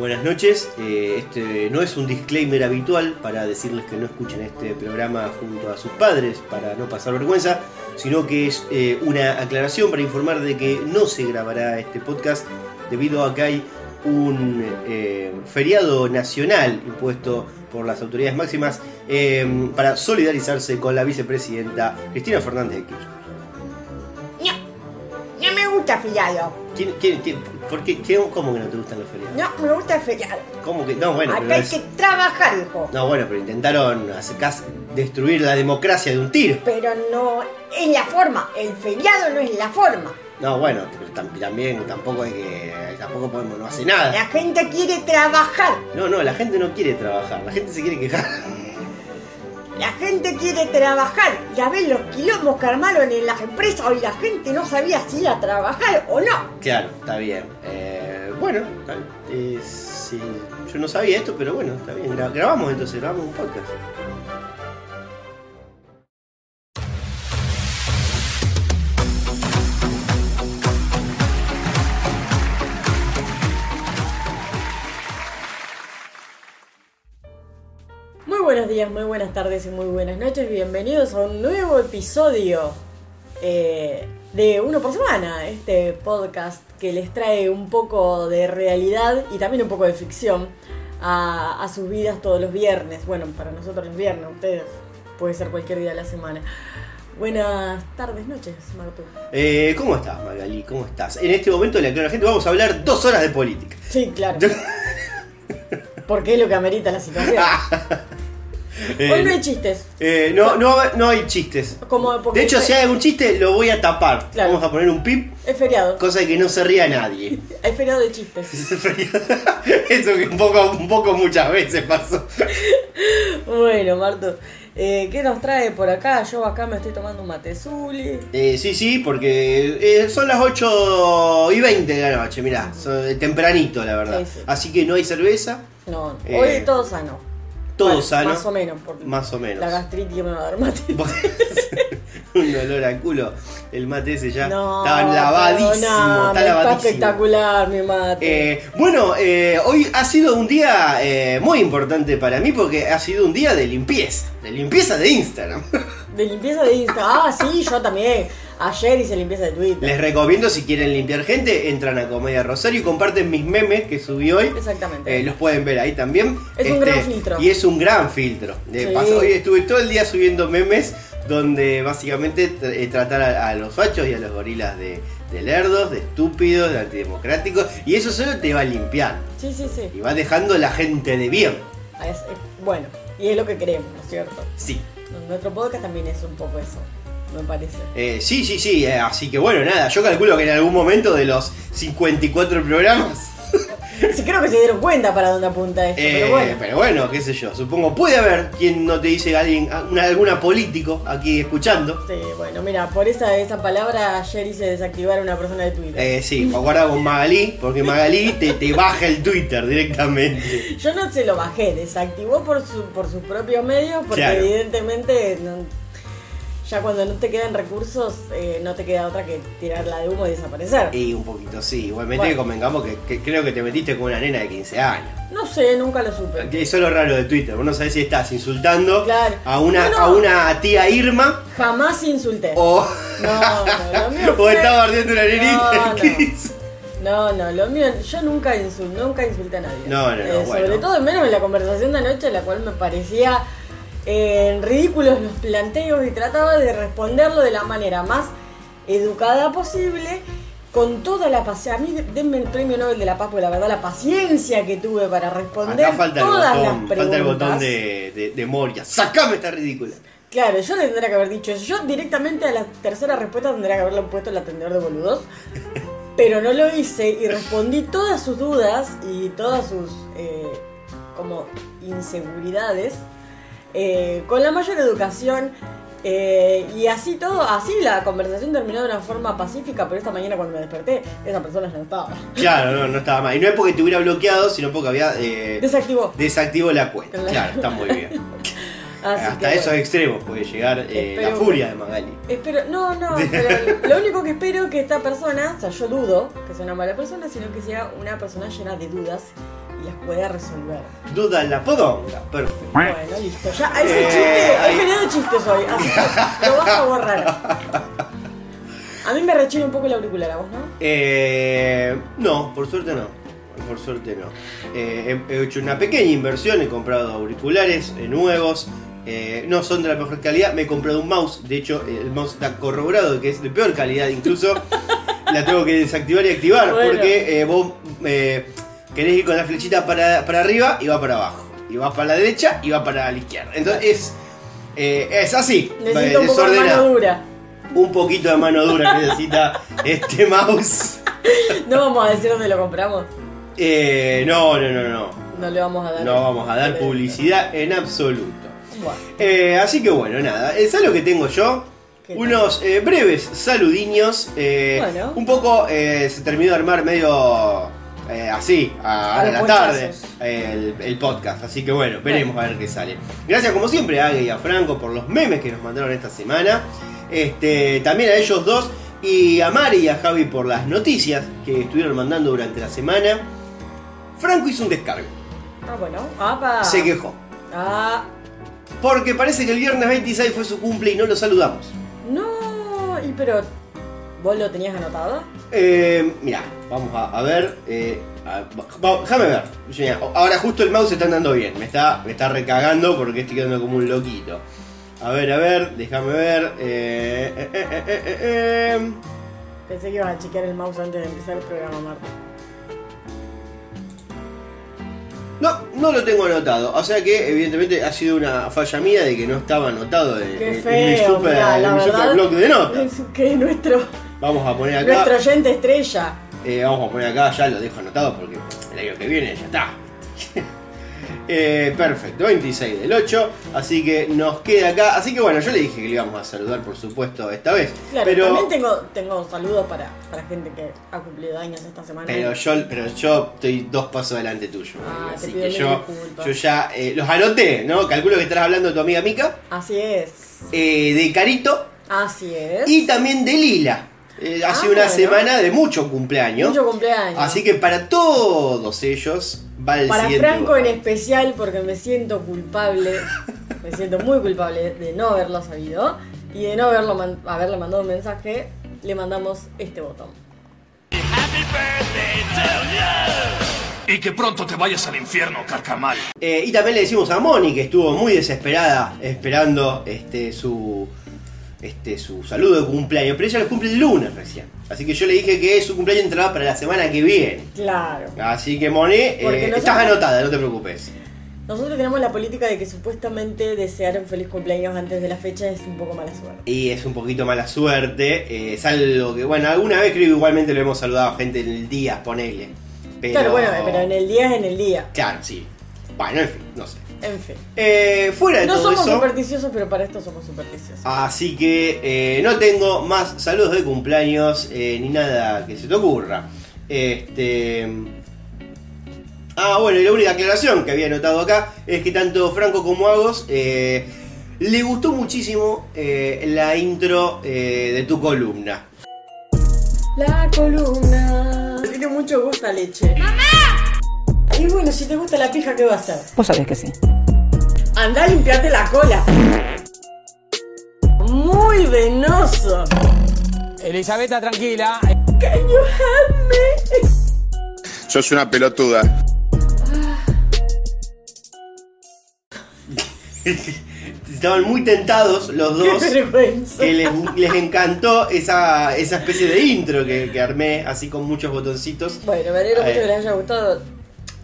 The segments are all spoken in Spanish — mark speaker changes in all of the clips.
Speaker 1: Buenas noches, eh, este no es un disclaimer habitual para decirles que no escuchen este programa junto a sus padres para no pasar vergüenza, sino que es eh, una aclaración para informar de que no se grabará este podcast debido a que hay un eh, feriado nacional impuesto por las autoridades máximas para solidarizarse con la vicepresidenta Cristina Fernández de Kirchner.
Speaker 2: Feriado.
Speaker 1: ¿Quién, quién- quién- por qué, qué- ¿Cómo que no te gustan los feriados?
Speaker 2: No, me gusta el feriado.
Speaker 1: ¿Cómo que? No, bueno,
Speaker 2: Acá
Speaker 1: pero
Speaker 2: hay
Speaker 1: es-
Speaker 2: que trabajar, hijo.
Speaker 1: No, bueno, pero intentaron hacer destruir la democracia de un tiro.
Speaker 2: Pero no es la forma. El feriado no es la forma.
Speaker 1: No, bueno, pero tam- también tampoco hay que. Tampoco podemos, no hace nada.
Speaker 2: La gente quiere trabajar.
Speaker 1: No, no, la gente no quiere trabajar, la gente se quiere quejar.
Speaker 2: La gente quiere trabajar. Ya ven los quilombos que armaron en las empresas y la gente no sabía si ir a trabajar o no.
Speaker 1: Claro, está bien. Eh, bueno. Eh, yo no sabía esto, pero bueno, está bien. Gra- grabamos entonces, grabamos un podcast.
Speaker 2: Buenos días, muy buenas tardes y muy buenas noches. Bienvenidos a un nuevo episodio eh, de Uno por Semana, este podcast que les trae un poco de realidad y también un poco de ficción a, a sus vidas todos los viernes. Bueno, para nosotros los viernes, ustedes puede ser cualquier día de la semana. Buenas tardes, noches, Martu.
Speaker 1: Eh, ¿Cómo estás, Magali? ¿Cómo estás? En este momento le aclaro a la gente, vamos a hablar dos horas de política.
Speaker 2: Sí, claro. Porque es lo que amerita la situación.
Speaker 1: Eh,
Speaker 2: Hoy no hay chistes.
Speaker 1: eh, no, no, no hay chistes.
Speaker 2: Como
Speaker 1: De hecho, si hay algún chiste, lo voy a tapar.
Speaker 2: Claro.
Speaker 1: Vamos a poner un pip,
Speaker 2: es feriado.
Speaker 1: cosa de que no se ría nadie.
Speaker 2: Hay feriado de chistes.
Speaker 1: Eso que un poco, un poco muchas veces pasó.
Speaker 2: Bueno, Marto, eh, ¿qué nos trae por acá? Yo acá me estoy tomando un matezuli.
Speaker 1: Eh, sí, sí, porque eh, son las 8 y 20 de la noche, mirá, son tempranito la verdad.
Speaker 2: Sí, sí.
Speaker 1: Así que no hay cerveza,
Speaker 2: No, hoy todo sano.
Speaker 1: Todo
Speaker 2: Bueno,
Speaker 1: sano.
Speaker 2: Más o menos, porque
Speaker 1: Más o menos.
Speaker 2: la gastritis me va a dar mate.
Speaker 1: un olor a culo. El mate ese ya
Speaker 2: No,
Speaker 1: está lavadísimo,
Speaker 2: perdoname,
Speaker 1: está
Speaker 2: espectacular mi mate.
Speaker 1: Eh, bueno, eh, hoy ha sido un día eh, muy importante para mí porque ha sido un día de limpieza, de limpieza de Instagram.
Speaker 2: De limpieza de Insta. Ah, sí, yo también. Ayer hice limpieza de Twitter.
Speaker 1: Les recomiendo si quieren limpiar gente, entran a Comedia Rosario y comparten mis memes que subí hoy.
Speaker 2: Exactamente.
Speaker 1: Eh, los pueden ver ahí también. Este,
Speaker 2: Es un gran filtro.
Speaker 1: Y es un gran filtro. De
Speaker 2: Sí.
Speaker 1: paso, hoy estuve todo el día subiendo memes donde básicamente eh, tratar a, a los fachos y a los gorilas de, de lerdos, de estúpidos, de antidemocráticos. Y eso solo te va limpiando.
Speaker 2: Sí, sí, sí.
Speaker 1: Y va dejando la gente de bien.
Speaker 2: Ah, es- es- bueno, y es lo que queremos, ¿no es cierto?
Speaker 1: Sí.
Speaker 2: Nuestro podcast también es un poco eso, me parece.
Speaker 1: Eh, sí, sí, sí. eh, así que bueno, nada. Yo calculo que en algún momento de los 54 programas.
Speaker 2: Sí, creo que se dieron cuenta para dónde apunta esto,
Speaker 1: Eh,
Speaker 2: pero bueno.
Speaker 1: pero bueno, qué sé yo. Supongo puede haber quien no te dice alguien, una, alguna político aquí escuchando.
Speaker 2: Sí, bueno, mira, por esa, esa palabra ayer hice desactivar a una persona de Twitter.
Speaker 1: Eh, sí, aguarda con Magalí, porque Magalí te, te baja el Twitter directamente.
Speaker 2: Yo no se lo bajé, desactivó por, su, por sus propios medios, porque
Speaker 1: Claro.
Speaker 2: evidentemente no- ya cuando no te quedan recursos, eh, no te queda otra que tirarla de humo y desaparecer.
Speaker 1: Y un poquito, sí. Igualmente
Speaker 2: Bueno.
Speaker 1: que convengamos que, que creo que te metiste con una nena de 15 años.
Speaker 2: No sé, nunca lo supe.
Speaker 1: Que Eso es lo raro de Twitter. Vos no sabés si estás insultando
Speaker 2: Claro.
Speaker 1: a, una,
Speaker 2: No, no.
Speaker 1: a una tía Irma
Speaker 2: Jamás insulté.
Speaker 1: o,
Speaker 2: No, no, lo mío
Speaker 1: o
Speaker 2: fue-
Speaker 1: estás bardeando una nenita.
Speaker 2: No, no.
Speaker 1: Cris.
Speaker 2: No, no, lo mío, yo nunca insulté, nunca insulté a nadie. Eh,
Speaker 1: No, no, no,
Speaker 2: Sobre
Speaker 1: bueno.
Speaker 2: todo, menos en la conversación de anoche, la cual me parecía eh, ridículos los planteos y trataba de responderlo de la manera más educada posible, con toda la paciencia. A mí, denme el premio Nobel de la Paz, porque la verdad, la paciencia que tuve para responder
Speaker 1: Acá falta el
Speaker 2: todas
Speaker 1: botón,
Speaker 2: las preguntas.
Speaker 1: falta el botón de, de, de Moria. ¡Sacame esta ridícula!
Speaker 2: Claro, yo le tendría que haber dicho eso. Yo directamente a la tercera respuesta tendría que haberle puesto el atendedor de boludos. Pero no lo hice y respondí todas sus dudas y todas sus eh, como inseguridades eh, con la mayor educación. eh, y así todo, así la conversación terminó de una forma pacífica, pero esta mañana cuando me desperté, esa persona ya no estaba.
Speaker 1: Claro, no, no estaba mal. Y no es porque te hubiera bloqueado, sino porque había eh,
Speaker 2: Desactivó.
Speaker 1: desactivó la cuenta.
Speaker 2: Claro.
Speaker 1: Claro, está muy bien.
Speaker 2: Así
Speaker 1: Hasta
Speaker 2: que,
Speaker 1: esos
Speaker 2: bueno.
Speaker 1: extremos puede llegar eh, la furia
Speaker 2: que-
Speaker 1: de Magali.
Speaker 2: Espero, no, no, pero lo único que espero es que esta persona, o sea, yo dudo que sea una mala persona, sino que sea una persona llena de dudas y las pueda resolver.
Speaker 1: Duda la podonga, perfecto.
Speaker 2: Bueno, listo. Ya, ese
Speaker 1: Eh,
Speaker 2: chiste,
Speaker 1: ahí-
Speaker 2: he generado chistes hoy, así que lo vas a borrar. A mí me rechina un poco el auricular, ¿a vos no?
Speaker 1: Eh, no, por suerte no. Por suerte no. Eh, he, he hecho una pequeña inversión, he comprado auriculares eh, nuevos. eh, no son de la mejor calidad. Me he comprado un mouse. De hecho, el mouse está corroborado de que es de peor calidad. Incluso la tengo que desactivar y activar.
Speaker 2: Bueno.
Speaker 1: Porque eh, vos eh, querés ir con la flechita para, para arriba y va para abajo. Y va para la derecha y va para la izquierda. Entonces es, eh, es así.
Speaker 2: Necesito
Speaker 1: eh,
Speaker 2: un poco de mano dura.
Speaker 1: Un poquito de mano dura necesita este mouse.
Speaker 2: No vamos a decir dónde lo compramos.
Speaker 1: Eh, no, no, no, no.
Speaker 2: No le vamos a dar.
Speaker 1: No vamos a dar publicidad en absoluto.
Speaker 2: Bueno,
Speaker 1: Eh, así que bueno, nada. Eh, ¿Sabes lo que tengo yo? Unos eh, breves saludiños. eh,
Speaker 2: Bueno.
Speaker 1: Un poco eh, se terminó de armar medio eh, así, a, la tarde, el, el podcast. Así que bueno, veremos a ver qué sale. Gracias como siempre a Age y a Franco por los memes que nos mandaron esta semana. Este, también a ellos dos. Y a Mari y a Javi por las noticias que estuvieron mandando durante la semana. Franco hizo un descargo.
Speaker 2: ah, bueno. Apa.
Speaker 1: Se quejó.
Speaker 2: Ah,
Speaker 1: Porque parece que el viernes 26 fue su cumple y no lo saludamos.
Speaker 2: no. Y pero. ¿Vos lo tenías anotado?
Speaker 1: Eh, mira, vamos a, a ver. eh, a- va- déjame ver. Ahora justo el mouse se está andando bien. Me está, me está recagando porque estoy quedando como un loquito. A ver, a ver, déjame ver. eh, eh.
Speaker 2: Pensé que ibas a chequear el mouse antes de empezar el programa, Marta.
Speaker 1: No, no lo tengo anotado. O sea que evidentemente ha sido una falla mía de que no estaba anotado en, mi super,
Speaker 2: mirá,
Speaker 1: en mi super blog de notas.
Speaker 2: Es que nuestro,
Speaker 1: Vamos a poner acá.
Speaker 2: nuestro oyente estrella.
Speaker 1: Eh, vamos a poner acá, ya lo dejo anotado porque el año que viene ya está. Eh, perfecto, 26 del 8, así que nos queda acá. Así que bueno, yo le dije que le íbamos a saludar, por supuesto, esta vez.
Speaker 2: Claro,
Speaker 1: pero,
Speaker 2: también tengo, tengo saludos para, para gente que ha cumplido años esta semana.
Speaker 1: pero, yo, pero yo estoy dos pasos delante tuyo.
Speaker 2: Ah,
Speaker 1: así que yo, yo ya eh, los anoté, ¿no? Calculo que estarás hablando de tu amiga Mica,
Speaker 2: Así es.
Speaker 1: de Carito
Speaker 2: Así es.
Speaker 1: y también de Lila. Eh, hace
Speaker 2: Ah,
Speaker 1: una
Speaker 2: bueno.
Speaker 1: semana de mucho cumpleaños.
Speaker 2: Mucho cumpleaños.
Speaker 1: Así que para todos ellos va el
Speaker 2: Para
Speaker 1: siguiente
Speaker 2: Franco en especial, porque me siento culpable, me siento muy culpable de no haberlo sabido y de no haberlo man- haberle mandado un mensaje, le mandamos este botón.
Speaker 3: Y que pronto te vayas al infierno, carcamal.
Speaker 1: Eh, y también le decimos a Moni que estuvo muy desesperada esperando este su este su saludo de cumpleaños, pero ella lo cumple el lunes recién. Así que yo le dije que su cumpleaños entraba para la semana que viene.
Speaker 2: Claro.
Speaker 1: Así que Moni, eh,
Speaker 2: nosotros-
Speaker 1: estás anotada, no te preocupes.
Speaker 2: Nosotros tenemos la política de que supuestamente desear un feliz cumpleaños antes de la fecha es un poco mala suerte.
Speaker 1: Y es un poquito mala suerte, eh, es algo que, bueno, alguna vez creo que igualmente lo hemos saludado a gente en el día, ponele. Pero,
Speaker 2: Claro, bueno, pero en el día es en el día.
Speaker 1: Claro, sí. Bueno, en fin, no sé.
Speaker 2: En fin.
Speaker 1: Eh, fuera de
Speaker 2: No
Speaker 1: todo
Speaker 2: somos
Speaker 1: eso...
Speaker 2: supersticiosos, pero para esto somos supersticiosos.
Speaker 1: Así que eh, no tengo más saludos de cumpleaños eh, ni nada que se te ocurra. Este. Ah, bueno, y la única aclaración que había notado acá es que tanto Franco como Agos eh, le gustó muchísimo eh, la intro eh, de tu columna.
Speaker 2: La columna. Tiene mucho gusto a leche. ¡Mamá! Y bueno, si te gusta la pija, ¿qué va a hacer?
Speaker 4: Vos sabés que sí.
Speaker 2: Anda a limpiarte la cola. Muy venoso.
Speaker 4: Elisabetta, tranquila.
Speaker 2: Can you help me?
Speaker 5: Sos una pelotuda.
Speaker 1: Estaban muy tentados los dos.
Speaker 2: Qué vergüenza.
Speaker 1: que les, les encantó esa, esa especie de intro que, que armé así con muchos botoncitos.
Speaker 2: Bueno, me alegro mucho que les haya gustado.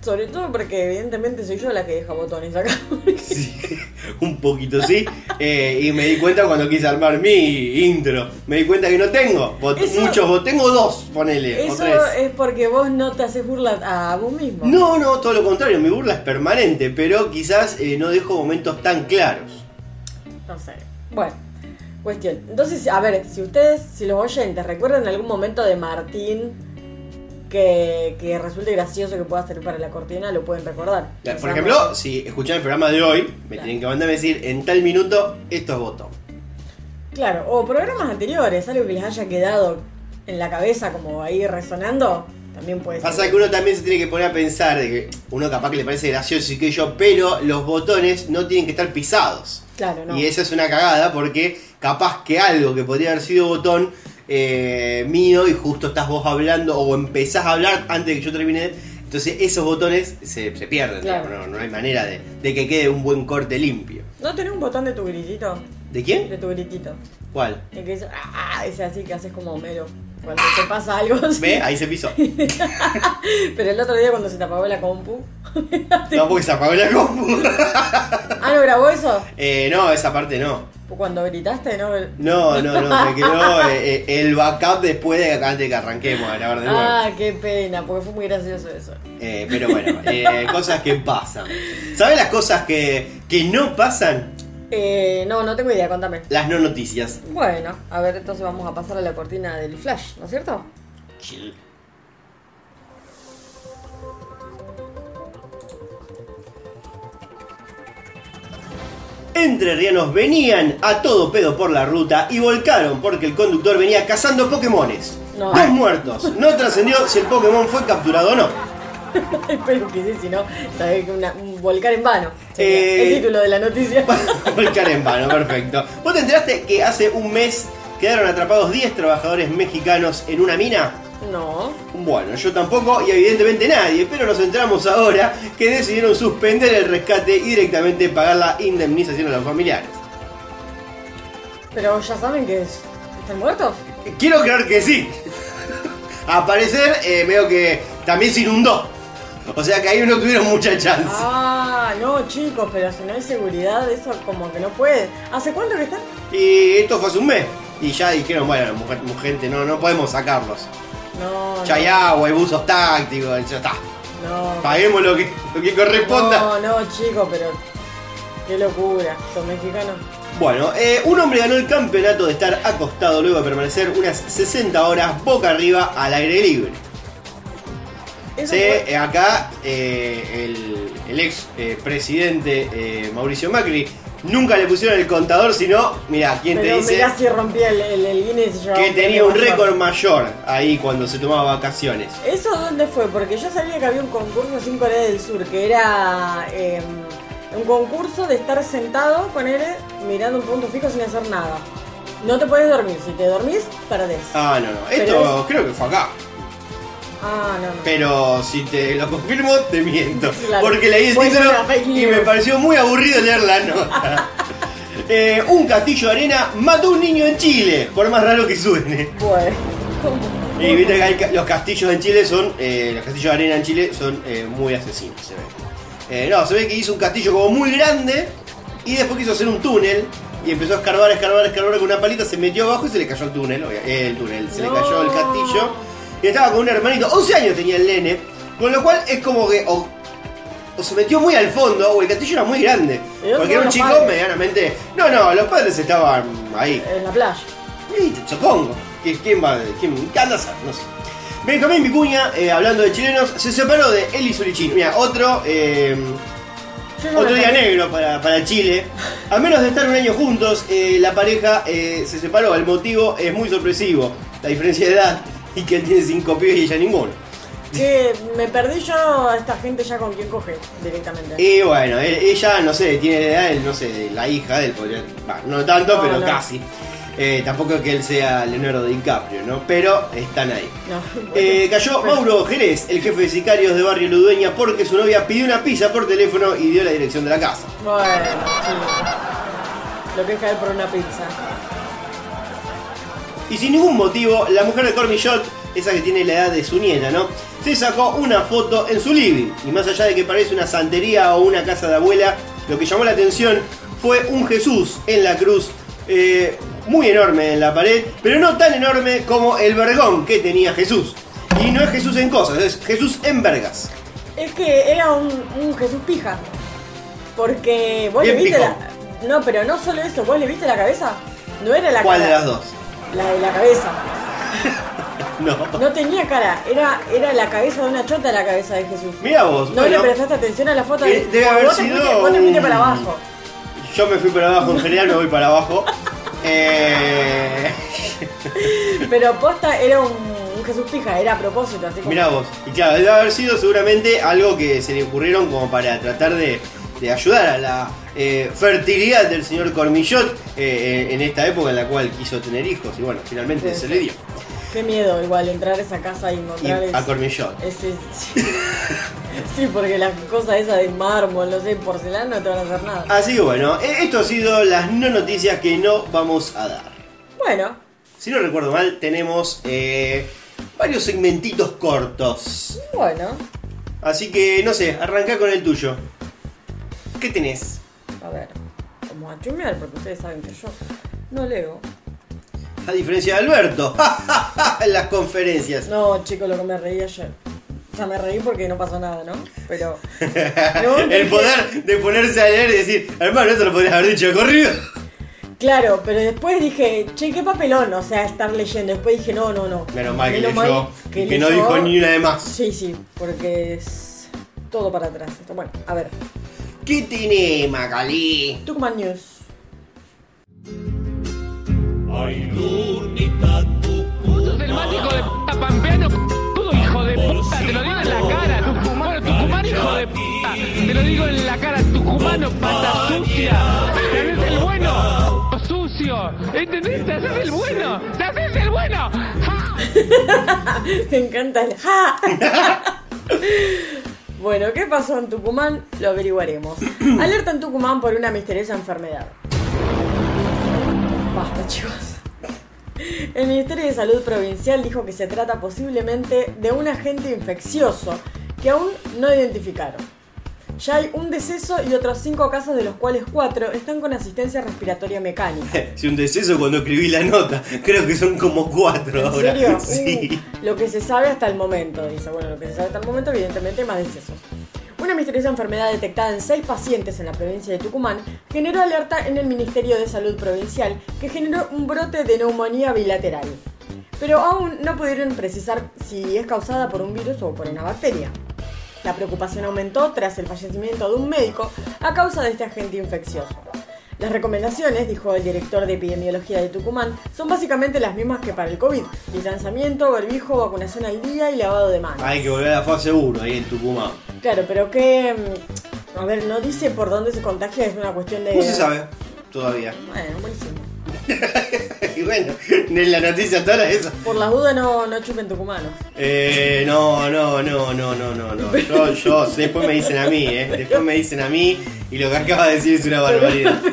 Speaker 2: Sobre todo porque evidentemente soy yo la que deja botones acá.
Speaker 1: Sí, un poquito sí. Eh, y me di cuenta cuando quise armar mi intro. Me di cuenta que no tengo bot-
Speaker 2: Eso-
Speaker 1: muchos botones. Tengo dos, ponele.
Speaker 2: Eso es porque vos no te haces burla a vos mismo.
Speaker 1: No, no, todo lo contrario. Mi burla es permanente. Pero quizás eh, no dejo momentos tan claros.
Speaker 2: No sé. Bueno, cuestión. Entonces, a ver, si ustedes, si los oyentes recuerdan algún momento de Martín que, que resulte gracioso que pueda servir para la cortina, lo pueden recordar.
Speaker 1: Por ejemplo, si escuchan el programa de hoy, me
Speaker 2: Claro.
Speaker 1: tienen que mandar a decir en tal minuto estos botones.
Speaker 2: Claro, o programas anteriores, algo que les haya quedado en la cabeza como ahí resonando. También puede ser.
Speaker 1: Pasa que uno también se tiene que poner a pensar de que uno capaz que le parece gracioso y que yo, pero los botones no tienen que estar pisados.
Speaker 2: Claro, no.
Speaker 1: Y esa es una cagada porque capaz que algo que podría haber sido botón eh, mío y justo estás vos hablando o empezás a hablar antes de que yo termine. Entonces esos botones se, se pierden.
Speaker 2: Claro.
Speaker 1: No, no hay manera de, de que quede un buen corte limpio.
Speaker 2: ¿No tenés un botón de tu gritito?
Speaker 1: ¿De quién?
Speaker 2: De tu gritito.
Speaker 1: ¿Cuál?
Speaker 2: El que dice, ah, así que haces como Homero. Cuando te pasa algo así.
Speaker 1: ¿Ve? Ahí se pisó.
Speaker 2: Pero el otro día cuando se te apagó la compu.
Speaker 1: No, porque se apagó la compu.
Speaker 2: ah, ¿no grabó eso?
Speaker 1: Eh, no, esa parte no.
Speaker 2: Cuando gritaste, ¿no?
Speaker 1: No, no, no, me quedó eh, eh, el backup después de antes de que arranquemos a grabar de nuevo.
Speaker 2: Ah, qué pena, porque fue muy gracioso eso.
Speaker 1: Eh, pero bueno, eh, cosas que pasan. ¿Sabes las cosas que, que no pasan?
Speaker 2: Eh, no, no tengo idea, contame.
Speaker 1: Las no noticias.
Speaker 2: Bueno, a ver, entonces vamos a pasar a la cortina del flash, ¿no es cierto?
Speaker 1: Entrerrianos venían a todo pedo por la ruta y volcaron porque el conductor venía cazando Pokémones.
Speaker 2: No.
Speaker 1: Dos muertos. No trascendió si el Pokémon fue capturado o no.
Speaker 2: Espero que sí, si no, sabés que una- un volcar en vano. sería
Speaker 1: Eh,
Speaker 2: El título de la noticia.
Speaker 1: Volcar en vano, perfecto. ¿Vos te enteraste que hace un mes quedaron atrapados 10 trabajadores mexicanos en una mina?
Speaker 2: No.
Speaker 1: Bueno, yo tampoco y evidentemente nadie, pero nos enteramos ahora que decidieron suspender el rescate y directamente pagar la indemnización a los familiares.
Speaker 2: Pero ya saben que es- están muertos.
Speaker 1: Quiero creer que sí. A parecer, eh, veo que también se inundó. O sea que ahí no tuvieron mucha chance.
Speaker 2: Ah, no, chicos, pero si no hay seguridad, eso como que no puede. ¿Hace cuánto que están?
Speaker 1: Y esto fue hace un mes. Y ya dijeron, bueno, mujer, mu- gente, no, no podemos sacarlos.
Speaker 2: No,
Speaker 1: Ya hay agua, hay buzos tácticos, ya está.
Speaker 2: no.
Speaker 1: Paguemos lo que, lo que corresponda.
Speaker 2: No, no, chicos, pero qué locura. Son mexicanos.
Speaker 1: Bueno, eh, un hombre ganó el campeonato de estar acostado luego de permanecer unas 60 horas boca arriba al aire libre. Sí,
Speaker 2: fue-
Speaker 1: eh, acá eh, el, el ex eh, presidente Mauricio Macri nunca le pusieron el contador, sino, mira, ¿quién te
Speaker 2: pero
Speaker 1: dice
Speaker 2: mirá si rompía el, el, el Guinness y llevaba
Speaker 1: que tenía un récord mayor ahí cuando se tomaba vacaciones?
Speaker 2: ¿Eso dónde fue? Porque yo sabía que había un concurso sin Corea del Sur, que era eh, un concurso de estar sentado con él mirando un punto fijo sin hacer nada. No te puedes dormir, si te dormís, perdés.
Speaker 1: Ah, no, no,
Speaker 2: Pero
Speaker 1: esto creo que fue acá.
Speaker 2: Ah, no, no.
Speaker 1: Pero si te lo confirmo, te miento.
Speaker 2: Claro.
Speaker 1: Porque leí el título y me pareció muy aburrido leer la nota. Eh, un castillo de arena mató a un niño en Chile, por más raro que suene. Y viste que hay los castillos en Chile son. eh, los castillos de arena en Chile son eh, muy asesinos, se ve. Eh, no, se ve que hizo un castillo como muy grande y después quiso hacer un túnel y empezó a escarbar, escarbar, escarbar con una palita, se metió abajo y se le cayó el túnel, eh, el túnel, se
Speaker 2: No.
Speaker 1: le cayó el castillo y estaba con un hermanito, 11 años tenía el nene, con lo cual es como que o, o se metió muy al fondo o el castillo era muy grande,
Speaker 2: ¿Y
Speaker 1: porque era un chico
Speaker 2: padres?
Speaker 1: medianamente... No, no, los padres estaban ahí.
Speaker 2: En la playa.
Speaker 1: Sí, supongo. ¿Qui- ¿Quién va? ¿Quién, ¿Qué anda a? No sé. Benjamín Vicuña, eh, hablando de chilenos, se separó de Eli Zurichín. Mira, otro, eh,
Speaker 2: no
Speaker 1: otro día negro para, para Chile. A menos de estar un año juntos, eh, la pareja eh, se separó. El motivo es muy sorpresivo. La diferencia de edad y que él tiene cinco pibes y ella ninguno.
Speaker 2: Que me perdí yo a esta gente ya con quien coge directamente.
Speaker 1: Y bueno, él- ella, no sé, tiene la edad, él, no sé, de la hija de él, podría, bah, no tanto,
Speaker 2: No,
Speaker 1: pero
Speaker 2: no.
Speaker 1: casi. Eh, tampoco que él sea Leonardo DiCaprio, ¿no? Pero están ahí.
Speaker 2: No,
Speaker 1: Eh, cayó. Mauro Jerez, el jefe de sicarios de Barrio Ludueña, porque su novia pidió una pizza por teléfono y dio la dirección de la casa.
Speaker 2: Bueno, sí. Lo que es caer por una pizza.
Speaker 1: Y sin ningún motivo, la mujer de Cormillot, esa que tiene la edad de su nieta, ¿no? Se sacó una foto en su living. Y más allá de que parece una santería o una casa de abuela, lo que llamó la atención fue un Jesús en la cruz, eh, muy enorme en la pared, pero no tan enorme como el vergón que tenía Jesús. Y no es Jesús en cosas, es Jesús en vergas.
Speaker 2: Es que era un, un Jesús pija. Porque vos
Speaker 1: Bien
Speaker 2: le viste
Speaker 1: pijón.
Speaker 2: la. No, pero no solo eso, vos le viste la cabeza. No era la
Speaker 1: ¿Cuál de las dos?
Speaker 2: La de la cabeza.
Speaker 1: No.
Speaker 2: No tenía cara, era, era la cabeza de una chota la cabeza de Jesús.
Speaker 1: Mira vos,
Speaker 2: No
Speaker 1: bueno,
Speaker 2: le prestaste atención a la foto de
Speaker 1: debe haber
Speaker 2: vos te
Speaker 1: sido
Speaker 2: fuiste, vos te fuiste para abajo.
Speaker 1: yo me fui para abajo, en general me voy para abajo. Eh,
Speaker 2: Pero posta era un, un Jesús Pija, era a propósito, así como.
Speaker 1: Mirá vos. Y claro, debe haber sido seguramente algo que se le ocurrieron como para tratar de, de ayudar a la eh, fertilidad del señor Cormillot eh, en esta época en la cual quiso tener hijos. Y bueno, finalmente
Speaker 2: Sí,
Speaker 1: se le dio.
Speaker 2: Qué miedo, igual, entrar a esa casa y
Speaker 1: Y
Speaker 2: encontrar
Speaker 1: a Cormillot.
Speaker 2: ese- sí. Sí, porque las cosas esas de mármol, no sé, porcelana no te van a hacer nada.
Speaker 1: Así que bueno, eh, esto ha sido las no noticias que no vamos a dar.
Speaker 2: Bueno,
Speaker 1: Si no recuerdo mal, tenemos eh, varios segmentitos cortos.
Speaker 2: bueno.
Speaker 1: Así que no sé, arranca con el tuyo. ¿Qué tenés?
Speaker 2: A ver, vamos a chumear porque ustedes saben que yo no leo.
Speaker 1: A diferencia de Alberto, en las conferencias.
Speaker 2: No, chicos, lo que me reí ayer. O sea, me reí porque no pasó nada, ¿no? Pero.
Speaker 1: El poder de ponerse a leer y decir, hermano, esto lo podrías haber dicho de corrido.
Speaker 2: Claro, pero después dije, che, qué papelón, o sea, estar leyendo. Después dije, no, no, no.
Speaker 1: Menos mal que
Speaker 2: Menos
Speaker 1: leyó
Speaker 2: mal
Speaker 1: que no dijo ni una de más.
Speaker 2: Sí, sí, porque es todo para atrás. Bueno, a ver,
Speaker 1: ¿Qué tiene Magalí?
Speaker 2: Tucumán News.
Speaker 5: El más hijo de puta pampeano, todo hijo de puta, te lo digo en la cara, Tucumano, Tucumán hijo de puta, te lo digo en la cara, tucumano, pata sucia, te haces el bueno, sucio, ¿entendés? Te haces el bueno, te haces el bueno. ¡Ja!
Speaker 2: Me encanta el ¡Ja! bueno, ¿qué pasó en Tucumán? Lo averiguaremos. Alerta en Tucumán por una misteriosa enfermedad. Basta, chicos. El Ministerio de Salud Provincial dijo que se trata posiblemente de un agente infeccioso que aún no identificaron. Ya hay un deceso y otros cinco casos de los cuales cuatro están con asistencia respiratoria mecánica.
Speaker 1: Si un deceso cuando escribí la nota, creo que son como cuatro
Speaker 2: ¿En
Speaker 1: ahora.
Speaker 2: serio?
Speaker 1: Sí.
Speaker 2: Uh, lo que se sabe hasta el momento, dice. Bueno, lo que se sabe hasta el momento, evidentemente, más decesos. Una misteriosa enfermedad detectada en seis pacientes en la provincia de Tucumán generó alerta en el Ministerio de Salud Provincial, que generó un brote de neumonía bilateral. Pero aún no pudieron precisar si es causada por un virus o por una bacteria. La preocupación aumentó tras el fallecimiento de un médico a causa de este agente infeccioso. Las recomendaciones, dijo el director de epidemiología de Tucumán, son básicamente las mismas que para el COVID. Distanciamiento, barbijo, vacunación al día y lavado de manos.
Speaker 1: Hay que volver a la fase 1 ahí en Tucumán.
Speaker 2: Claro, pero que... mm, A ver, no dice por dónde se contagia, es una cuestión de...
Speaker 1: No se sabe todavía.
Speaker 2: Bueno, buenísimo.
Speaker 1: y bueno, en la noticia toda eso.
Speaker 2: Por las dudas no, no chupen tucumanos.
Speaker 1: Eh, no, no, no, no, no, no, no. Yo, yo, después me dicen a mí, eh. Después me dicen a mí y lo que acaba de decir es una barbaridad.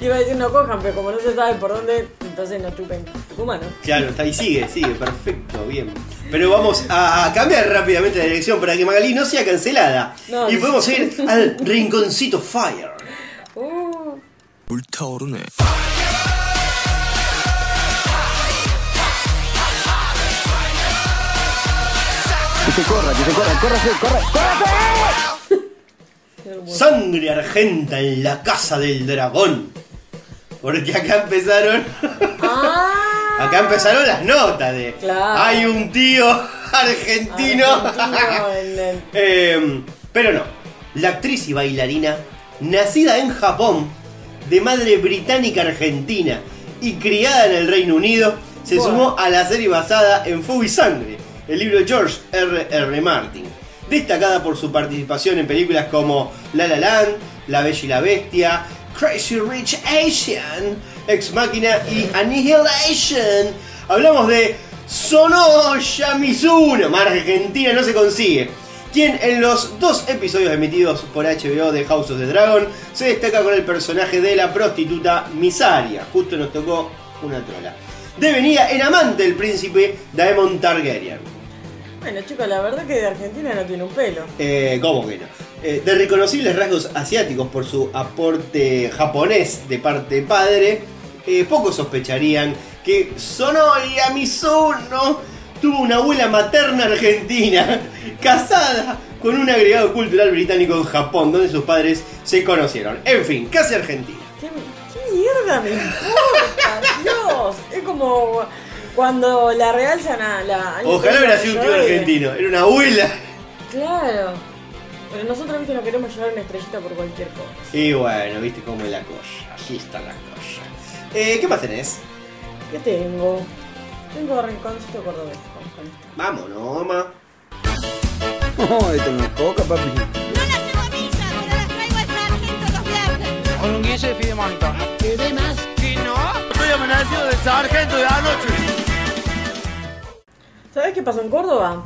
Speaker 2: Iba a decir no cojan, pero como no se sabe por dónde, entonces no chupen tucumanos.
Speaker 1: Claro, está ahí, sigue, sigue, perfecto, bien. Pero vamos a cambiar rápidamente la dirección para que Magalí no sea cancelada.
Speaker 2: No,
Speaker 1: y podemos ir al rinconcito Fire.
Speaker 2: Uh,
Speaker 6: 불타오르네.
Speaker 2: qué hermoso.
Speaker 1: Sangre argenta en la casa del dragón. Porque acá empezaron.
Speaker 2: Ah,
Speaker 1: Acá empezaron las notas de.
Speaker 2: Claro.
Speaker 1: Hay un tío argentino.
Speaker 2: argentino en el-
Speaker 1: Eh, pero no. La actriz y bailarina, nacida en Japón, de madre británica argentina y criada en el Reino Unido, se sumó a la serie basada en Fuego y Sangre, el libro de George R. R. Martin. Destacada por su participación en películas como La La Land, La Bella y la Bestia, Crazy Rich Asian, Ex Máquina y Annihilation. Hablamos de Sonoya Mizuno, más argentina no se consigue. Quien en los dos episodios emitidos por HBO de House of the Dragon se destaca con el personaje de la prostituta Misaria. Justo nos tocó una trola. Devenida en amante del príncipe Daemon Targaryen.
Speaker 2: Bueno, chicos, la verdad que de Argentina no tiene un pelo.
Speaker 1: Eh, ¿Cómo que no? Eh, de reconocibles rasgos asiáticos por su aporte japonés de parte padre, eh, pocos sospecharían que Sonoya Mizuno tuvo una abuela materna argentina, casada con un agregado cultural británico en Japón, donde sus padres se conocieron. En fin, casi argentina.
Speaker 2: ¿Qué, qué mierda me importa? Dios, es como cuando la realzan a la.
Speaker 1: Ojalá hubiera sido un tío argentino, era una abuela.
Speaker 2: Claro. Pero nosotros, viste, no queremos llevar una estrellita por cualquier cosa.
Speaker 1: Y bueno, viste cómo es la cosa. Así está la cosa. Eh, ¿Qué más tenés?
Speaker 2: ¿Qué tengo? Tengo rinconcito cordobés. Vamos con esto.
Speaker 1: Vámonos, mamá.
Speaker 6: No, esto no es coca, papi.
Speaker 7: No las a misa, pero las traigo al sargento los viernes.
Speaker 4: Con un guise de fidemonito.
Speaker 2: ¿Sabes qué pasó en Córdoba?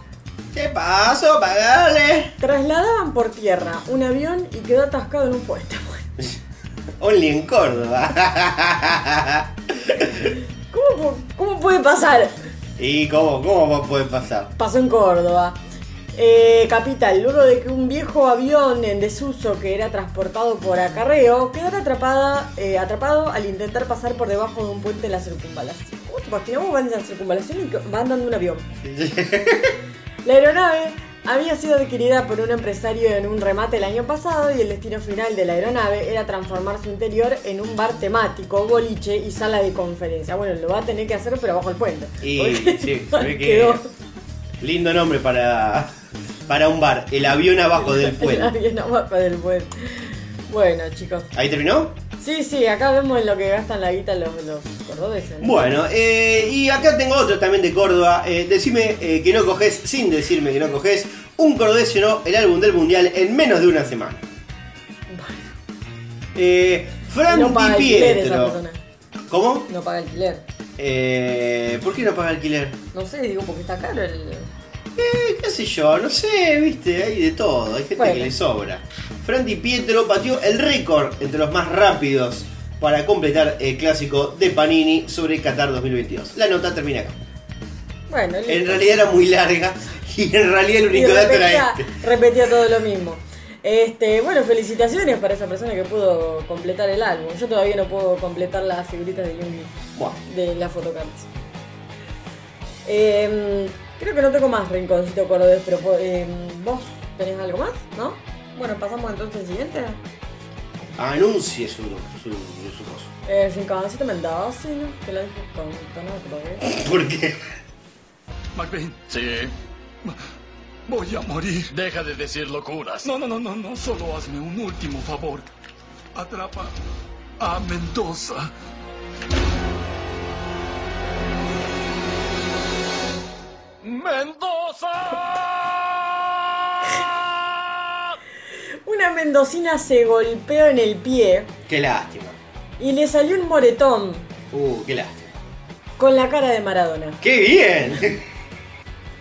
Speaker 1: ¿Qué pasó? Pagale.
Speaker 2: Trasladaban por tierra un avión y quedó atascado en un puente.
Speaker 1: Only en Córdoba.
Speaker 2: ¿Cómo, cómo puede pasar?
Speaker 1: ¿Y cómo, cómo puede pasar?
Speaker 2: Pasó en Córdoba. Eh, capital, luego de que un viejo avión en desuso que era transportado por acarreo quedara atrapada, eh, atrapado al intentar pasar por debajo de un puente en la circunvalación. ¿Cómo te imaginas? Vos vas en la circunvalación y que va andando un avión. La aeronave había sido adquirida por un empresario en un remate el año pasado y el destino final de la aeronave era transformar su interior en un bar temático, boliche y sala de conferencia. Bueno, lo va a tener que hacer pero bajo el puente.
Speaker 1: Y sí, se ve que
Speaker 2: quedó
Speaker 1: lindo nombre para, para un bar. El avión abajo del
Speaker 2: el
Speaker 1: puente.
Speaker 2: avión abajo del puente. Bueno, chicos.
Speaker 1: ¿Ahí terminó?
Speaker 2: Sí, sí, acá vemos en lo que gastan la guita los, los cordobeses. ¿no?
Speaker 1: Bueno, eh, y acá tengo otro también de Córdoba. Eh, decime eh, que no coges, sin decirme que no coges, un cordobés no el álbum del mundial en menos de una semana. Eh, Fran
Speaker 2: no paga
Speaker 1: Di
Speaker 2: alquiler esa
Speaker 1: Pietro.
Speaker 2: persona.
Speaker 1: ¿Cómo?
Speaker 2: No paga alquiler.
Speaker 1: Eh, ¿Por qué no paga alquiler?
Speaker 2: No sé, digo porque está caro el.
Speaker 1: Eh, qué sé yo, no sé, viste, hay de todo, hay gente
Speaker 2: Bueno.
Speaker 1: que le sobra. Fran Di Pietro batió el récord entre los más rápidos para completar el clásico de Panini sobre Qatar 2022. La nota termina acá.
Speaker 2: Bueno,
Speaker 1: En realidad era muy larga y en realidad el único dato era este.
Speaker 2: repetía todo lo mismo. Este, bueno, felicitaciones para esa persona que pudo completar el álbum. Yo todavía no puedo completar las figuritas de
Speaker 1: Buah.
Speaker 2: de las photocards. Em, creo que no tengo más rinconcito cordobés, pero em, vos tenés algo más, ¿no? Bueno, pasamos entonces al siguiente.
Speaker 1: Anuncie su, su, su cosa.
Speaker 2: El rinconcito mendocino, que lo dije con tono de cordobés.
Speaker 1: ¿Por qué?
Speaker 3: McBain. Sí. Voy a morir. Deja de decir locuras. No, no, no, no, no. Solo hazme un último favor. Atrapa a Mendoza. ¡Mendoza!
Speaker 2: Una mendocina se golpeó en el pie
Speaker 1: Qué lástima.
Speaker 2: y le salió un moretón
Speaker 1: Uh, qué lástima.
Speaker 2: con la cara de Maradona.
Speaker 1: ¡Qué bien!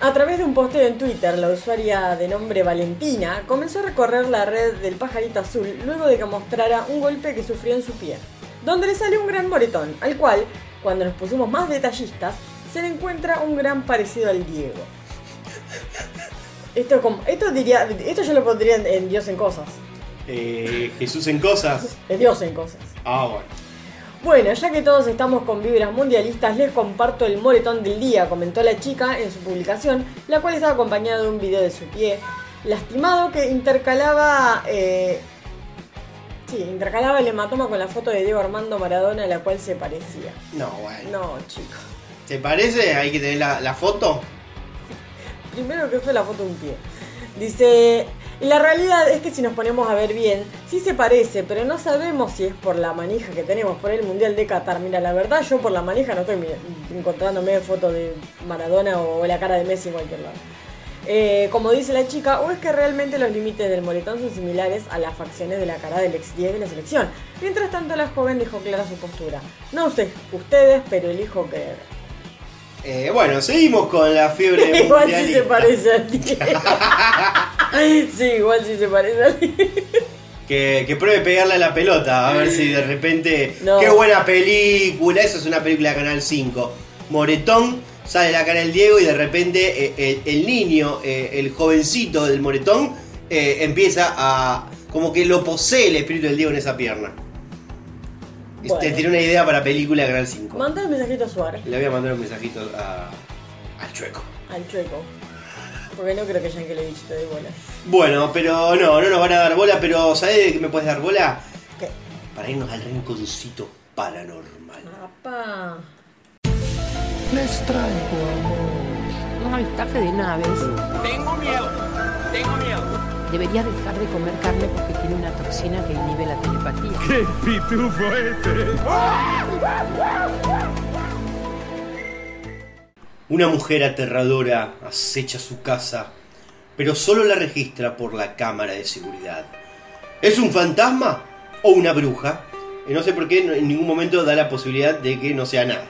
Speaker 2: A través de un posteo en Twitter, la usuaria de nombre Valentina comenzó a recorrer la red del pajarito azul luego de que mostrara un golpe que sufrió en su pie, donde le salió un gran moretón, al cual, cuando nos pusimos más detallistas, se le encuentra un gran parecido al Diego. Esto, como, esto, diría, esto yo lo pondría en, en Dios en cosas.
Speaker 1: Eh, Jesús en cosas.
Speaker 2: Es Dios en cosas.
Speaker 1: Ah, bueno.
Speaker 2: Bueno, ya que todos estamos con vibras mundialistas, les comparto el moretón del día, comentó la chica en su publicación, la cual estaba acompañada de un video de su pie lastimado que intercalaba. eh, sí, intercalaba el hematoma con la foto de Diego Armando Maradona, a la cual se parecía.
Speaker 1: No, bueno.
Speaker 2: No, chicos.
Speaker 1: ¿Te parece? Hay que tener la, foto.
Speaker 2: Primero que fue la foto de un pie. Dice, la realidad es que si nos ponemos a ver bien, sí se parece, pero no sabemos si es por la manija que tenemos por el Mundial de Qatar. Mira, la verdad yo por la manija no estoy encontrándome fotos de Maradona o la cara de Messi en cualquier lado. Eh, como dice la chica, o es que realmente los límites del moretón son similares a las facciones de la cara del ex 10 de la selección. Mientras tanto, la joven dejó clara su postura. No sé ustedes, pero elijo creer.
Speaker 1: Eh, bueno, seguimos con la fiebre
Speaker 2: igual
Speaker 1: mundialista.
Speaker 2: se parece al Diego. sí, igual sí se parece al Diego.
Speaker 1: Que, que pruebe pegarle a la pelota, a ver si de repente.
Speaker 2: No.
Speaker 1: ¡Qué buena película! Eso es una película de Canal 5. Moretón, sale la cara del Diego y de repente eh, el, el niño, eh, el jovencito del Moretón, empieza a. como que lo posee el espíritu del Diego en esa pierna.
Speaker 2: Bueno.
Speaker 1: Este, tiene una idea para película Canal 5.
Speaker 2: Manda un mensajito a Suárez,
Speaker 1: Le voy a mandar un mensajito a, al chueco.
Speaker 2: al chueco. Porque no creo que Yankelevich te dé bola.
Speaker 1: Bueno, pero no, no nos van a dar bola, pero ¿sabés de qué me puedes dar bola?
Speaker 2: ¿Qué?
Speaker 1: Para irnos al rinconcito paranormal.
Speaker 2: Papá.
Speaker 8: Un avistaje de naves. Tengo miedo, tengo miedo. Debería dejar de comer carne porque tiene una toxina que inhibe la telepatía.
Speaker 3: ¡Qué pitufo este!
Speaker 1: Una mujer aterradora acecha su casa, pero solo la registra por la cámara de seguridad. ¿Es un fantasma o una bruja? Y no sé por qué en ningún momento da la posibilidad de que no sea nada.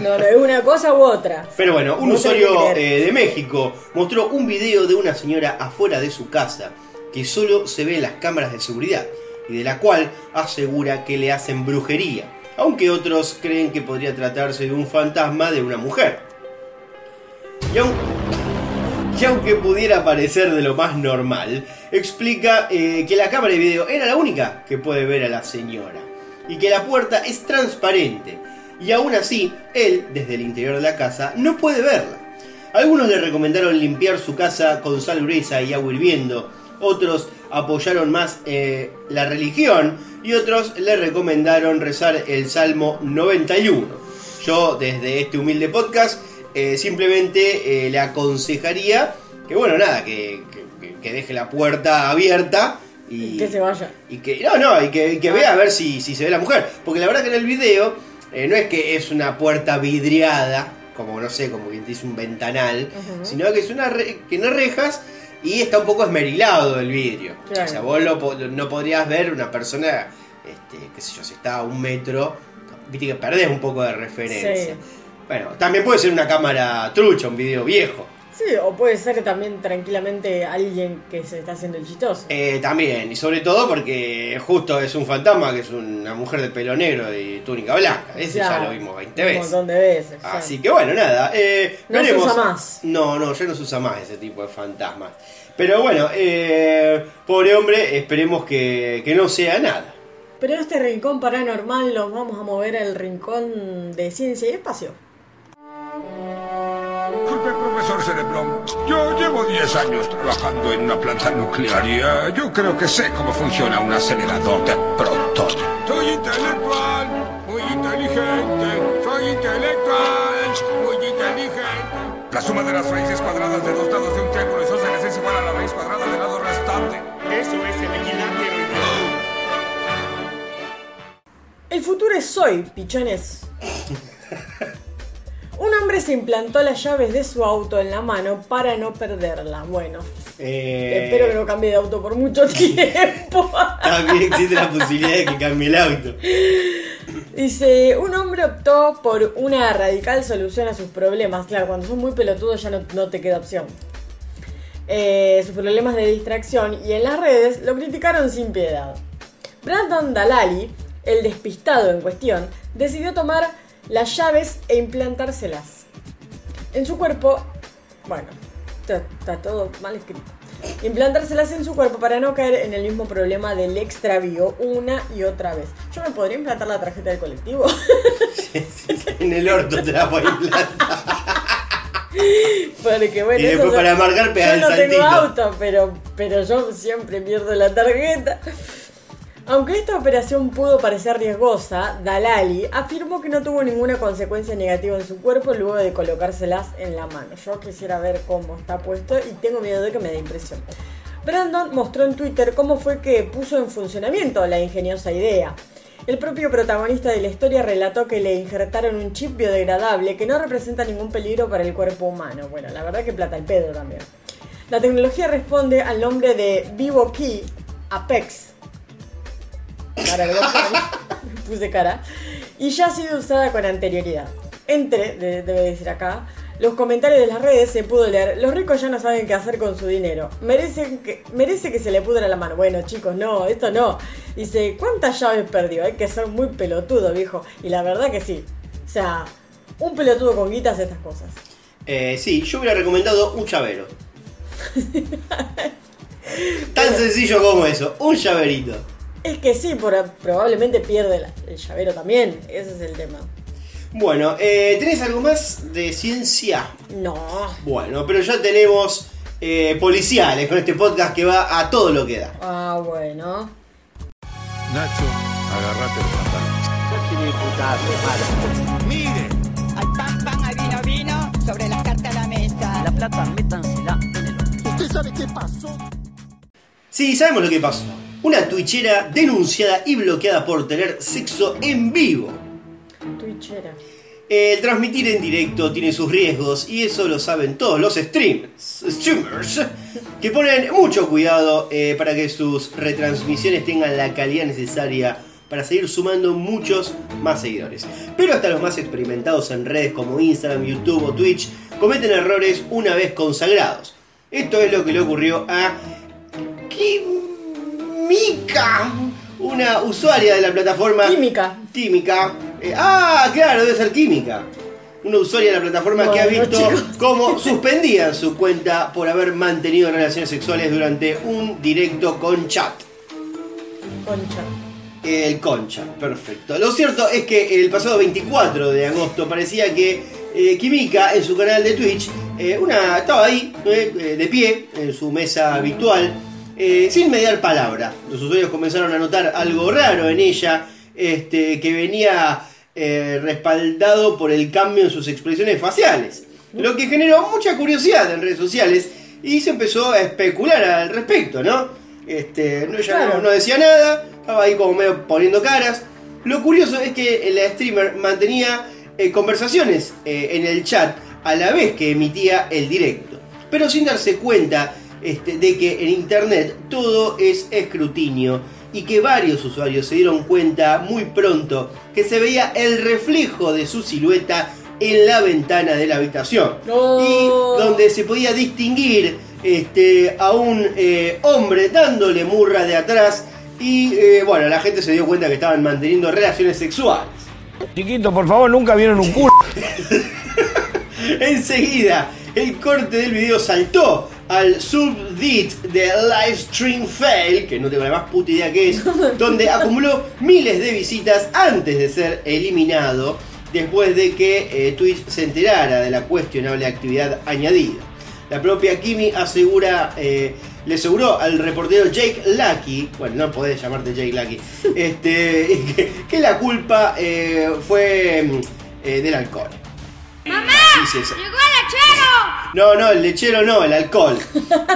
Speaker 2: No, no, es una cosa u otra.
Speaker 1: Pero bueno, un
Speaker 2: No
Speaker 1: usuario eh, de México mostró un video de una señora afuera de su casa que solo se ve en las cámaras de seguridad y de la cual asegura que le hacen brujería, aunque otros creen que podría tratarse de un fantasma de una mujer. Y aunque pudiera parecer de lo más normal, explica eh, que la cámara de video era la única que puede ver a la señora y que la puerta es transparente y aún así él desde el interior de la casa no puede verla. Algunos le recomendaron limpiar su casa con sal gruesa y agua hirviendo, otros apoyaron más eh, la religión y otros le recomendaron rezar el Salmo 91. Yo desde este humilde podcast eh, simplemente eh, le aconsejaría que bueno, nada, que, que- que deje la puerta abierta y
Speaker 2: Que se vaya.
Speaker 1: y que no no y que, y que vea a ver si, si se ve la mujer porque la verdad que en el video eh, no es que es una puerta vidriada como no sé como quien te dice un ventanal sino que es una re- que no rejas y está un poco esmerilado el vidrio
Speaker 2: Claro.
Speaker 1: o sea vos lo no podrías ver una persona este qué sé yo si está a un metro viste que perdés un poco de referencia
Speaker 2: Sí.
Speaker 1: bueno también puede ser una cámara trucha un video viejo
Speaker 2: Sí, o puede ser también tranquilamente alguien que se está haciendo el chistoso.
Speaker 1: Eh, también, y sobre todo porque justo es un fantasma que es una mujer de pelo negro y túnica blanca. Ese ya, lo vimos 20
Speaker 2: Un
Speaker 1: veces.
Speaker 2: montón de veces. ya.
Speaker 1: Así que bueno, nada. eh,
Speaker 2: No se usa más.
Speaker 1: No, no, ya no se usa más ese tipo de fantasmas. Pero bueno, eh, pobre hombre, esperemos que, que no sea nada.
Speaker 2: Pero este rincón paranormal los vamos a mover al rincón de ciencia y espacio.
Speaker 9: Profesor Cereblón. Yo llevo 10 años trabajando en una planta nuclear y eh, yo creo que sé cómo funciona un acelerador de protones. Soy intelectual, muy inteligente. Soy intelectual, muy inteligente. La suma de las raíces cuadradas de dos lados de un triángulo isósceles es igual a la raíz cuadrada del lado restante. Eso es el equilátero
Speaker 2: El futuro es hoy, pichones. Un hombre se implantó las llaves de su auto en la mano para no perderla. Bueno,
Speaker 1: Eh,
Speaker 2: espero que no cambie de auto por mucho tiempo.
Speaker 1: También existe la posibilidad de que cambie el auto.
Speaker 2: Dice, un hombre optó por una radical solución a sus problemas. Claro, cuando son muy pelotudos ya no, no te queda opción. Eh, sus problemas de distracción y en las redes lo criticaron sin piedad. Brandon Dalali, el despistado en cuestión, decidió tomar las llaves e implantárselas. En su cuerpo, bueno, está, está todo mal escrito. Implantárselas en su cuerpo para no caer en el mismo problema del extravío una y otra vez. ¿Yo me podría implantar la tarjeta del colectivo?
Speaker 1: En el orto te la voy a implantar.
Speaker 2: Porque bueno,
Speaker 1: Y después
Speaker 2: eso-
Speaker 1: para marcar
Speaker 2: yo no tengo
Speaker 1: saltito.
Speaker 2: auto, pero, pero yo siempre pierdo la tarjeta. Aunque esta operación pudo parecer riesgosa, Dalali afirmó que no tuvo ninguna consecuencia negativa en su cuerpo luego de colocárselas en la mano. Yo quisiera ver cómo está puesto y tengo miedo de que me dé impresión. Brandon mostró en Twitter cómo fue que puso en funcionamiento la ingeniosa idea. El propio protagonista de la historia relató que le injertaron un chip biodegradable que no representa ningún peligro para el cuerpo humano. Bueno, la verdad que plata el pedo también. La tecnología responde al nombre de Vivo Key Apex. Cara que lo puse cara. Y ya ha sido usada con anterioridad. Entre, de- debe decir acá, los comentarios de las redes se pudo leer. Los ricos ya no saben qué hacer con su dinero. Merecen que, merece que se le pudra la mano. Bueno, chicos, no, esto no. Dice, ¿cuántas llaves perdió? Hay que ser muy pelotudo, viejo. Y la verdad que sí. O sea, un pelotudo con guitas estas cosas.
Speaker 1: Eh, sí, yo hubiera recomendado un llavero. Tan sencillo como eso, un llaverito.
Speaker 2: Es que sí, por- probablemente pierde la- el llavero también. Ese es el tema.
Speaker 1: Bueno, eh, ¿tenés algo más de ciencia?
Speaker 2: No.
Speaker 1: Bueno, pero ya tenemos eh, policiales con este podcast que va a todo lo que da.
Speaker 2: Ah, bueno.
Speaker 9: Nacho, agarrate el pantalón.
Speaker 10: Mire.
Speaker 7: Al pan, pan, al vino, vino, sobre las cartas a la mesa.
Speaker 10: La plata, métansela en el
Speaker 9: ¿Usted sabe qué pasó?
Speaker 1: Sí, sabemos lo que pasó. Una twitchera denunciada y bloqueada por tener sexo en vivo.
Speaker 2: Twitchera.
Speaker 1: El transmitir en directo tiene sus riesgos y eso lo saben todos los streamers, streamers que ponen mucho cuidado eh, para que sus retransmisiones tengan la calidad necesaria para seguir sumando muchos más seguidores. Pero hasta los más experimentados en redes como Instagram, YouTube o Twitch cometen errores una vez consagrados. Esto es lo que le ocurrió a Kimika, una usuaria de la plataforma
Speaker 2: Química.
Speaker 1: Química. Eh, ah, claro, debe ser Química. Una usuaria de la plataforma que ha visto cómo suspendían su cuenta por haber mantenido relaciones sexuales durante un directo con chat.
Speaker 2: Concha.
Speaker 1: El Concha, perfecto. Lo cierto es que el pasado 24 de agosto parecía que eh, Kimika en su canal de Twitch eh, una, estaba ahí, eh, de pie, en su mesa habitual, eh, sin mediar palabra. Los usuarios comenzaron a notar algo raro en ella, este, que venía eh, respaldado por el cambio en sus expresiones faciales. Lo que generó mucha curiosidad en redes sociales y se empezó a especular al respecto, ¿no? Este, no, ella no- decía nada, estaba ahí como medio poniendo caras. Lo curioso es que la streamer mantenía eh, conversaciones eh, en el chat a la vez que emitía el directo, pero sin darse cuenta este, de que en internet todo es escrutinio y que varios usuarios se dieron cuenta muy pronto que se veía el reflejo de su silueta en la ventana de la habitación y donde se podía distinguir este, a un eh, hombre dándole murra de atrás y eh, bueno, la gente se dio cuenta que estaban manteniendo relaciones sexuales.
Speaker 6: Chiquito, por favor, nunca vieron un culo.
Speaker 1: Enseguida, el corte del video saltó al subdit de Livestream Fail, que no tengo la más puta idea que es, donde acumuló miles de visitas antes de ser eliminado, después de que eh, Twitch se enterara de la cuestionable actividad añadida. La propia Kimi asegura, eh, le aseguró al reportero Jake Lucky, bueno, no podés llamarte Jake Lucky, este, que, que la culpa eh, fue mm, del alcohol.
Speaker 7: ¡Mamá! ¡Llegó el lechero!
Speaker 1: No, no, el lechero no, el alcohol.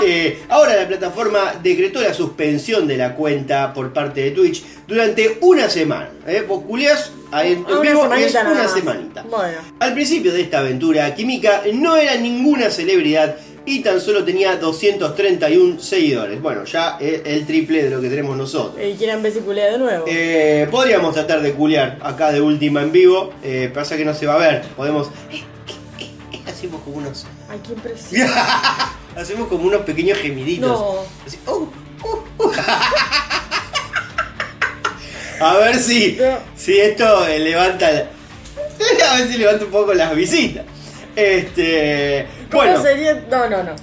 Speaker 1: Eh, ahora la plataforma decretó la suspensión de la cuenta por parte de Twitch durante una semana. ¿eh? Vos culiás ahí en
Speaker 2: una
Speaker 1: vivo,
Speaker 2: semanita
Speaker 1: es una
Speaker 2: más.
Speaker 1: semanita.
Speaker 2: Bueno.
Speaker 1: Al principio de esta aventura, Kimika no era ninguna celebridad y tan solo tenía 231 seguidores. Bueno, ya es el triple de lo que tenemos nosotros.
Speaker 2: Y quieren ver si culea de nuevo.
Speaker 1: Eh, podríamos tratar de culiar acá de última en vivo, eh, pasa que no se va a ver. Podemos... eh, eh, eh, hacemos como unos...
Speaker 2: Ay, qué impresión.
Speaker 1: Hacemos como unos pequeños gemiditos.
Speaker 2: No.
Speaker 1: Así, uh, uh, uh. A ver si,
Speaker 2: No.
Speaker 1: si esto levanta. la- A ver si levanta un poco las visitas. Este.
Speaker 2: ¿Cómo
Speaker 1: Bueno.
Speaker 2: sería? No, no, no.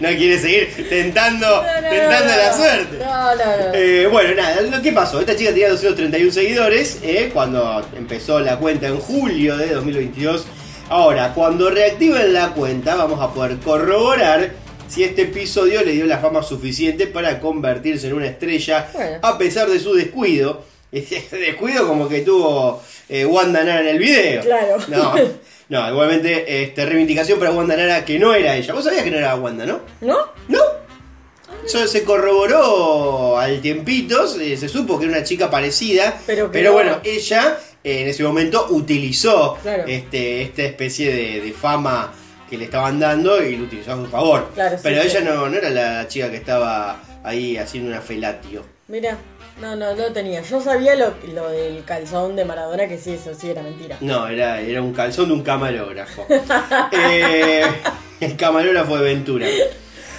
Speaker 1: no quiere seguir tentando,
Speaker 2: No, no,
Speaker 1: tentando
Speaker 2: no,
Speaker 1: la
Speaker 2: no.
Speaker 1: suerte.
Speaker 2: No, no, no.
Speaker 1: Eh, bueno, nada, que pasó, esta chica tenía 231 seguidores eh, cuando empezó la cuenta en julio de 2022. Ahora, cuando reactiven la cuenta vamos a poder corroborar si este episodio le dio la fama suficiente para convertirse en una estrella
Speaker 2: Bueno.
Speaker 1: a pesar de su descuido. Descuido como que tuvo eh, Wanda Nara en el video.
Speaker 2: Claro.
Speaker 1: No, no, igualmente este, reivindicación para Wanda Nara que no era ella. Vos sabías que no era Wanda, ¿no?
Speaker 2: ¿No?
Speaker 1: No. Eso se corroboró al tiempito, se, se supo que era una chica parecida,
Speaker 2: Pero
Speaker 1: pero, bueno, ella eh, en ese momento utilizó
Speaker 2: Claro.
Speaker 1: este, esta especie de, de fama que le estaban dando y lo utilizó a su favor.
Speaker 2: Claro,
Speaker 1: pero
Speaker 2: sí.
Speaker 1: ella no, no era la chica que estaba ahí haciendo una felatio.
Speaker 2: Mira, no, no, no lo tenía. Yo sabía lo, lo del calzón de Maradona, que sí, eso sí era mentira.
Speaker 1: No, era, era un calzón de un camarógrafo. Eh, el camarógrafo de Ventura.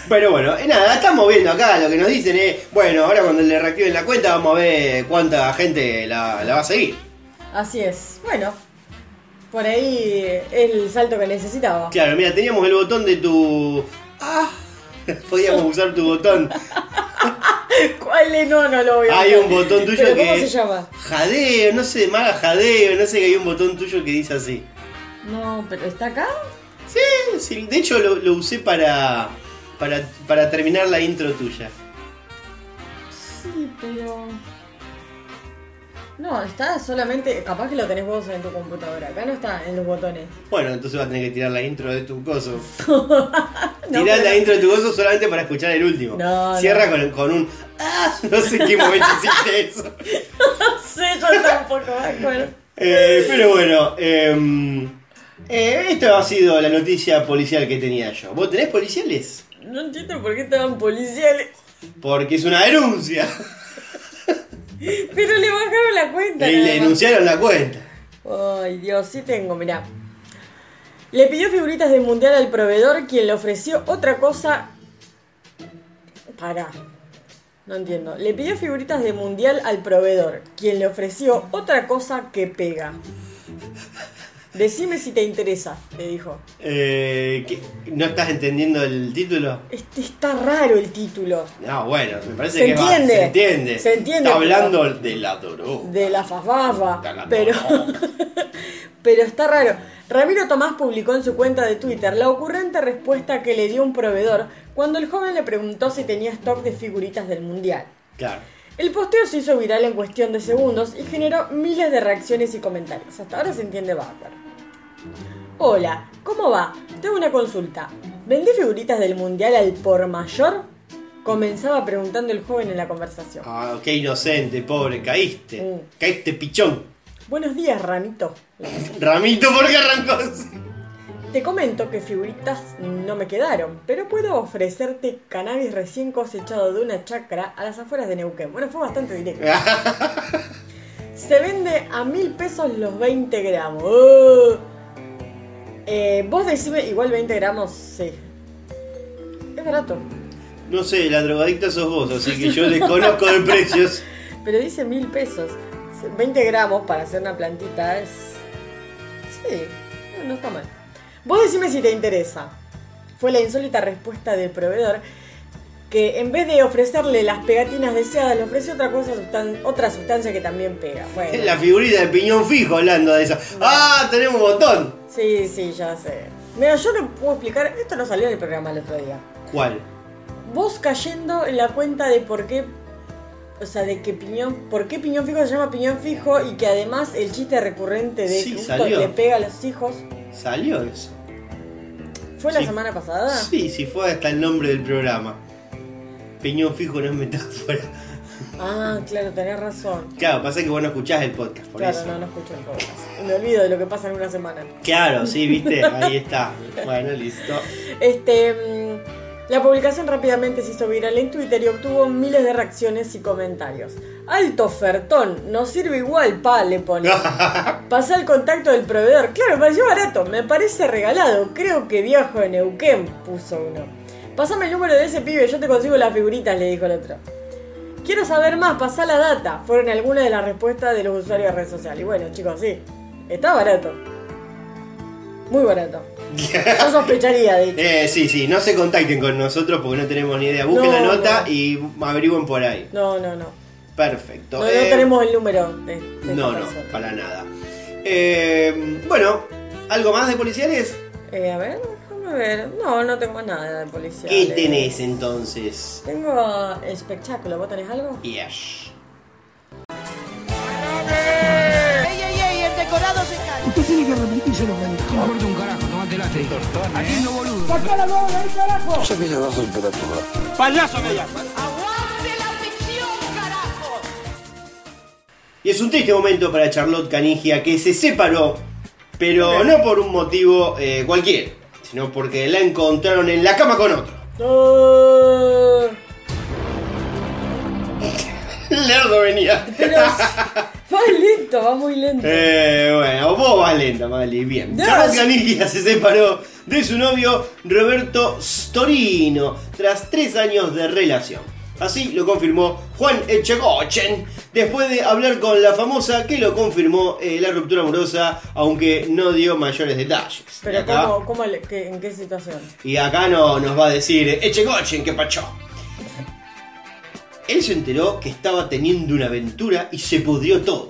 Speaker 1: Pero bueno, eh, nada, estamos viendo acá lo que nos dicen es, bueno, ahora cuando le reactiven la cuenta vamos a ver cuánta gente la, la va a seguir.
Speaker 2: Así es. Bueno, por ahí es el salto que necesitaba.
Speaker 1: Claro, mira, teníamos el botón de tu... Ah, podíamos usar tu botón.
Speaker 2: ¿Cuál es? No, no lo voy a
Speaker 1: Hay un botón tuyo
Speaker 2: ¿Pero
Speaker 1: que...
Speaker 2: ¿Cómo se llama?
Speaker 1: Jadeo, no sé, maga jadeo, no sé que hay un botón tuyo que dice así.
Speaker 2: No, pero ¿está acá?
Speaker 1: Sí, sí, de hecho lo, lo usé para, para, para terminar la intro tuya.
Speaker 2: Sí, pero. No, está solamente. Capaz que lo tenés vos en tu computadora. Acá no está en los botones.
Speaker 1: Bueno, entonces vas a tener que tirar la intro de tu coso.
Speaker 2: No,
Speaker 1: Tirá
Speaker 2: pero-
Speaker 1: la intro de tu coso solamente para escuchar el último.
Speaker 2: No,
Speaker 1: Cierra. Con, con un... Ah, no sé en qué momento hiciste eso.
Speaker 2: No sé, yo tampoco me acuerdo.
Speaker 1: Eh, pero bueno, eh, eh, esto ha sido la noticia policial que tenía yo. ¿Vos tenés policiales?
Speaker 2: No entiendo por qué estaban policiales.
Speaker 1: Porque es una denuncia.
Speaker 2: Pero le bajaron la cuenta.
Speaker 1: Y le denunciaron la cuenta.
Speaker 2: Ay, Dios, sí tengo, mirá. Le pidió figuritas del mundial al proveedor, quien le ofreció otra cosa. Pará. No entiendo. Le pidió figuritas de mundial al proveedor, quien le ofreció otra cosa que pega. Decime si te interesa, le dijo.
Speaker 1: Eh, ¿qué? ¿No estás entendiendo el título?
Speaker 2: Este está raro el título.
Speaker 1: No, bueno, me parece
Speaker 2: Se
Speaker 1: que va-
Speaker 2: entiende.
Speaker 1: se entiende.
Speaker 2: Se entiende,
Speaker 1: Está
Speaker 2: pero-
Speaker 1: hablando de la droga.
Speaker 2: de la fafafa. Pero, pero está raro. Ramiro Tomás publicó en su cuenta de Twitter la ocurrente respuesta que le dio un proveedor cuando el joven le preguntó si tenía stock de figuritas del mundial.
Speaker 1: Claro.
Speaker 2: El posteo se hizo viral en cuestión de segundos y generó miles de reacciones y comentarios. Hasta ahora se entiende bárbaro. Hola, ¿cómo va? Tengo una consulta. ¿Vendí figuritas del mundial al por mayor? Comenzaba preguntando el joven en la conversación.
Speaker 1: Ah, qué inocente, pobre, caíste.
Speaker 2: Mm.
Speaker 1: Caíste pichón.
Speaker 2: Buenos días, Ramito.
Speaker 1: Ramito, ¿por qué arrancó? así?
Speaker 2: Te comento que figuritas no me quedaron, pero puedo ofrecerte cannabis recién cosechado de una chacra a las afueras de Neuquén. Bueno, fue bastante directo. Se vende a mil pesos los 20 gramos. ¡Oh! Eh, vos decime, igual 20 gramos, sí. Es barato.
Speaker 1: No sé, la drogadicta sos vos, así que yo desconozco de precios.
Speaker 2: Pero dice mil pesos. 20 gramos para hacer una plantita es. Sí, no, no está mal. Vos decime si te interesa. Fue la insólita respuesta del proveedor que en vez de ofrecerle las pegatinas deseadas, le ofreció otra cosa, sustan- otra sustancia que también pega. Bueno,
Speaker 1: La figurita de piñón fijo hablando de eso. ¡Ah! Tenemos un botón.
Speaker 2: Sí, sí, ya sé. Mira, yo no puedo explicar, esto no salió en el programa el otro día.
Speaker 1: ¿Cuál?
Speaker 2: Vos cayendo en la cuenta de por qué, o sea, de que piñón, por qué piñón fijo se llama piñón fijo y que además el chiste recurrente de
Speaker 1: Sí,
Speaker 2: que le pega a los hijos,
Speaker 1: ¿Salió eso?
Speaker 2: ¿fue la semana pasada?
Speaker 1: Sí, sí, fue hasta el nombre del programa. Piñón fijo no es metáfora.
Speaker 2: Ah, claro, tenés razón.
Speaker 1: Claro, pasa que vos no escuchás el podcast, por
Speaker 2: claro,
Speaker 1: eso.
Speaker 2: no, no escucho el podcast. Me olvido de lo que pasa en una semana.
Speaker 1: Claro, sí, viste, ahí está. Bueno, listo.
Speaker 2: Este, mm, la publicación rápidamente se hizo viral en Twitter y obtuvo miles de reacciones y comentarios. Alto ofertón, nos sirve igual, pa, le pone. Pasé al contacto del proveedor. Claro, me pareció barato, me parece regalado. Creo que viajo en Neuquén, puso uno. Pasame el número de ese pibe, yo te consigo las figuritas, le dijo el otro. Quiero saber más, pasá la data. Fueron algunas de las respuestas de los usuarios de red social. Y bueno, chicos, sí, está barato. Muy barato. Yo sospecharía, de hecho.
Speaker 1: Eh, sí, sí, no se contacten con nosotros porque no tenemos ni idea. Busquen
Speaker 2: No,
Speaker 1: la nota
Speaker 2: no.
Speaker 1: y averigüen por ahí.
Speaker 2: No, no, no.
Speaker 1: Perfecto.
Speaker 2: No, no
Speaker 1: Eh,
Speaker 2: tenemos el número de,
Speaker 1: No, no, para nada. Eh, bueno, ¿algo más de policiales?
Speaker 2: Eh, a ver, déjame ver. No, no tengo nada de policía.
Speaker 1: ¿Qué tenés entonces?
Speaker 2: Tengo espectáculo. ¿Vos tenés algo?
Speaker 1: Yes.
Speaker 7: ¡Ey, ey, ey! El decorado se cae.
Speaker 4: Usted tiene que repetirse lo que dijo. No importa un carajo, tomate la Aquí no boludo. ¡Sacá la bola ahí, carajo!
Speaker 6: Payaso me llama.
Speaker 7: ¡Aguante la ficción, carajo!
Speaker 1: Y es un triste momento para Charlotte Canigia que se separó, pero no por un motivo eh, cualquiera, sino porque la encontraron en la cama con otro.
Speaker 2: No.
Speaker 1: Lerdo venía.
Speaker 2: Pero va lento, va muy lento.
Speaker 1: Eh, bueno, vos vas lenta, Mali. Bien.
Speaker 2: No,
Speaker 1: Charlotte
Speaker 2: sí.
Speaker 1: Canigia se separó de su novio Roberto Storino tras tres años de relación. Así lo confirmó Juan Echegochen después de hablar con la famosa que lo confirmó eh, la ruptura amorosa, aunque no dio mayores detalles.
Speaker 2: Pero
Speaker 1: acá-
Speaker 2: ¿cómo, cómo le- qué- ¿en qué situación?
Speaker 1: Y acá no, nos va a decir Echegochen, que pachó. Él se enteró que estaba teniendo una aventura y se pudrió todo.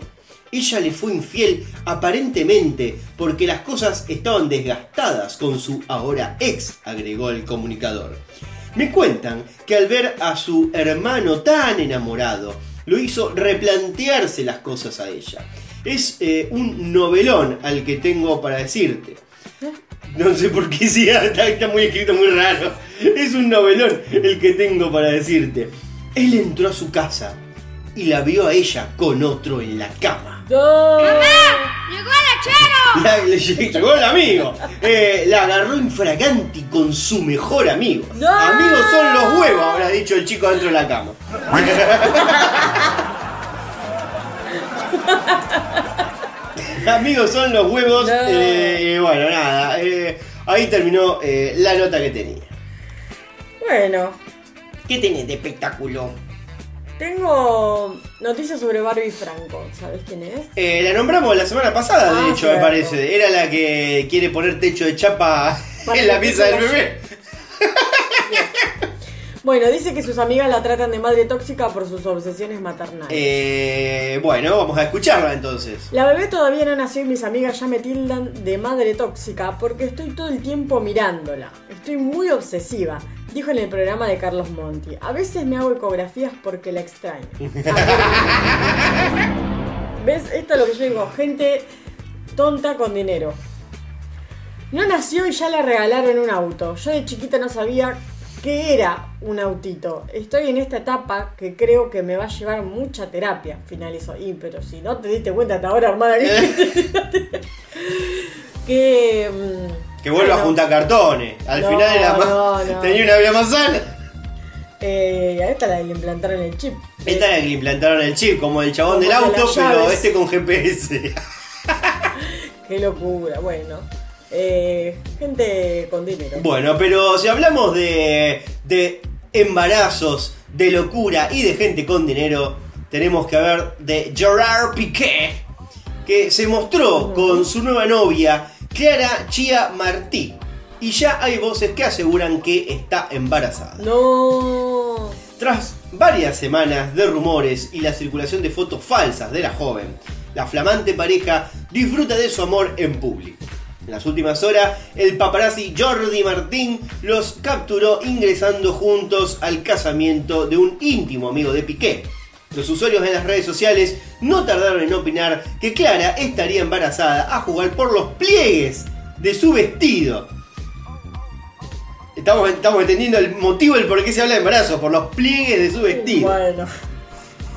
Speaker 1: Ella le fue infiel aparentemente porque las cosas estaban desgastadas con su ahora ex, agregó el comunicador. Me cuentan que al ver a su hermano tan enamorado, lo hizo replantearse las cosas a ella. Es eh, un novelón al que tengo para decirte. No sé por qué sí, está, está muy escrito, muy raro. Es un novelón el que tengo para decirte. Él entró a su casa, y la vio a ella con otro en la cama.
Speaker 2: ¡No!
Speaker 7: ¡Llegó el hachero!
Speaker 1: Llegó el amigo. Eh, la agarró infraganti con su mejor amigo.
Speaker 2: ¡No!
Speaker 1: Amigos son los huevos, habrá dicho el chico dentro de la cama. Amigos son los huevos.
Speaker 2: No.
Speaker 1: Eh, bueno, nada. eh, ahí terminó eh, la nota que tenía.
Speaker 2: Bueno,
Speaker 1: ¿Qué tenés de espectáculo?
Speaker 2: Tengo noticias sobre Barbie Franco. ¿Sabes quién es?
Speaker 1: Eh, la nombramos la semana pasada, de
Speaker 2: Ah,
Speaker 1: hecho, me parece. Era la que quiere poner techo de chapa
Speaker 2: Para
Speaker 1: en la pieza del bebé.
Speaker 2: Bueno, dice que sus amigas la tratan de madre tóxica por sus obsesiones maternales.
Speaker 1: Eh, bueno, vamos a escucharla entonces.
Speaker 2: La bebé todavía no nació y mis amigas ya me tildan de madre tóxica porque estoy todo el tiempo mirándola. Estoy muy obsesiva, dijo en el programa de Carlos Monti. A veces me hago ecografías porque la extraño. ¿Ves? Esto es lo que yo digo, gente tonta con dinero. No nació y ya le regalaron un auto. Yo de chiquita no sabía qué era un autito. Estoy en esta etapa que creo que me va a llevar mucha terapia. Finalizó. Y pero si no te diste cuenta hasta ahora, hermana, que, que mm,
Speaker 1: Que vuelva a juntar cartones. Al
Speaker 2: No,
Speaker 1: final era más.
Speaker 2: no.
Speaker 1: Tenía una vida más sana.
Speaker 2: eh, a esta la le implantaron el chip.
Speaker 1: Esta era la que le implantaron el chip, como el chabón
Speaker 2: Como
Speaker 1: del
Speaker 2: de
Speaker 1: auto, pero este con GPS.
Speaker 2: Qué locura. Bueno, eh, gente con dinero.
Speaker 1: Bueno, pero si hablamos de, de embarazos, de locura y de gente con dinero, tenemos que hablar de Gerard Piqué, que se mostró con su nueva novia, Clara Chia Martí. Y ya hay voces que aseguran que está embarazada.
Speaker 2: No.
Speaker 1: Tras varias semanas de rumores y la circulación de fotos falsas de la joven, la flamante pareja disfruta de su amor en público. En las últimas horas, el paparazzi Jordi Martín los capturó ingresando juntos al casamiento de un íntimo amigo de Piqué. Los usuarios en las redes sociales no tardaron en opinar que Clara estaría embarazada a jugar por los pliegues de su vestido. Estamos, estamos entendiendo el motivo del por qué se habla de embarazo, por los pliegues de su vestido.
Speaker 2: Bueno.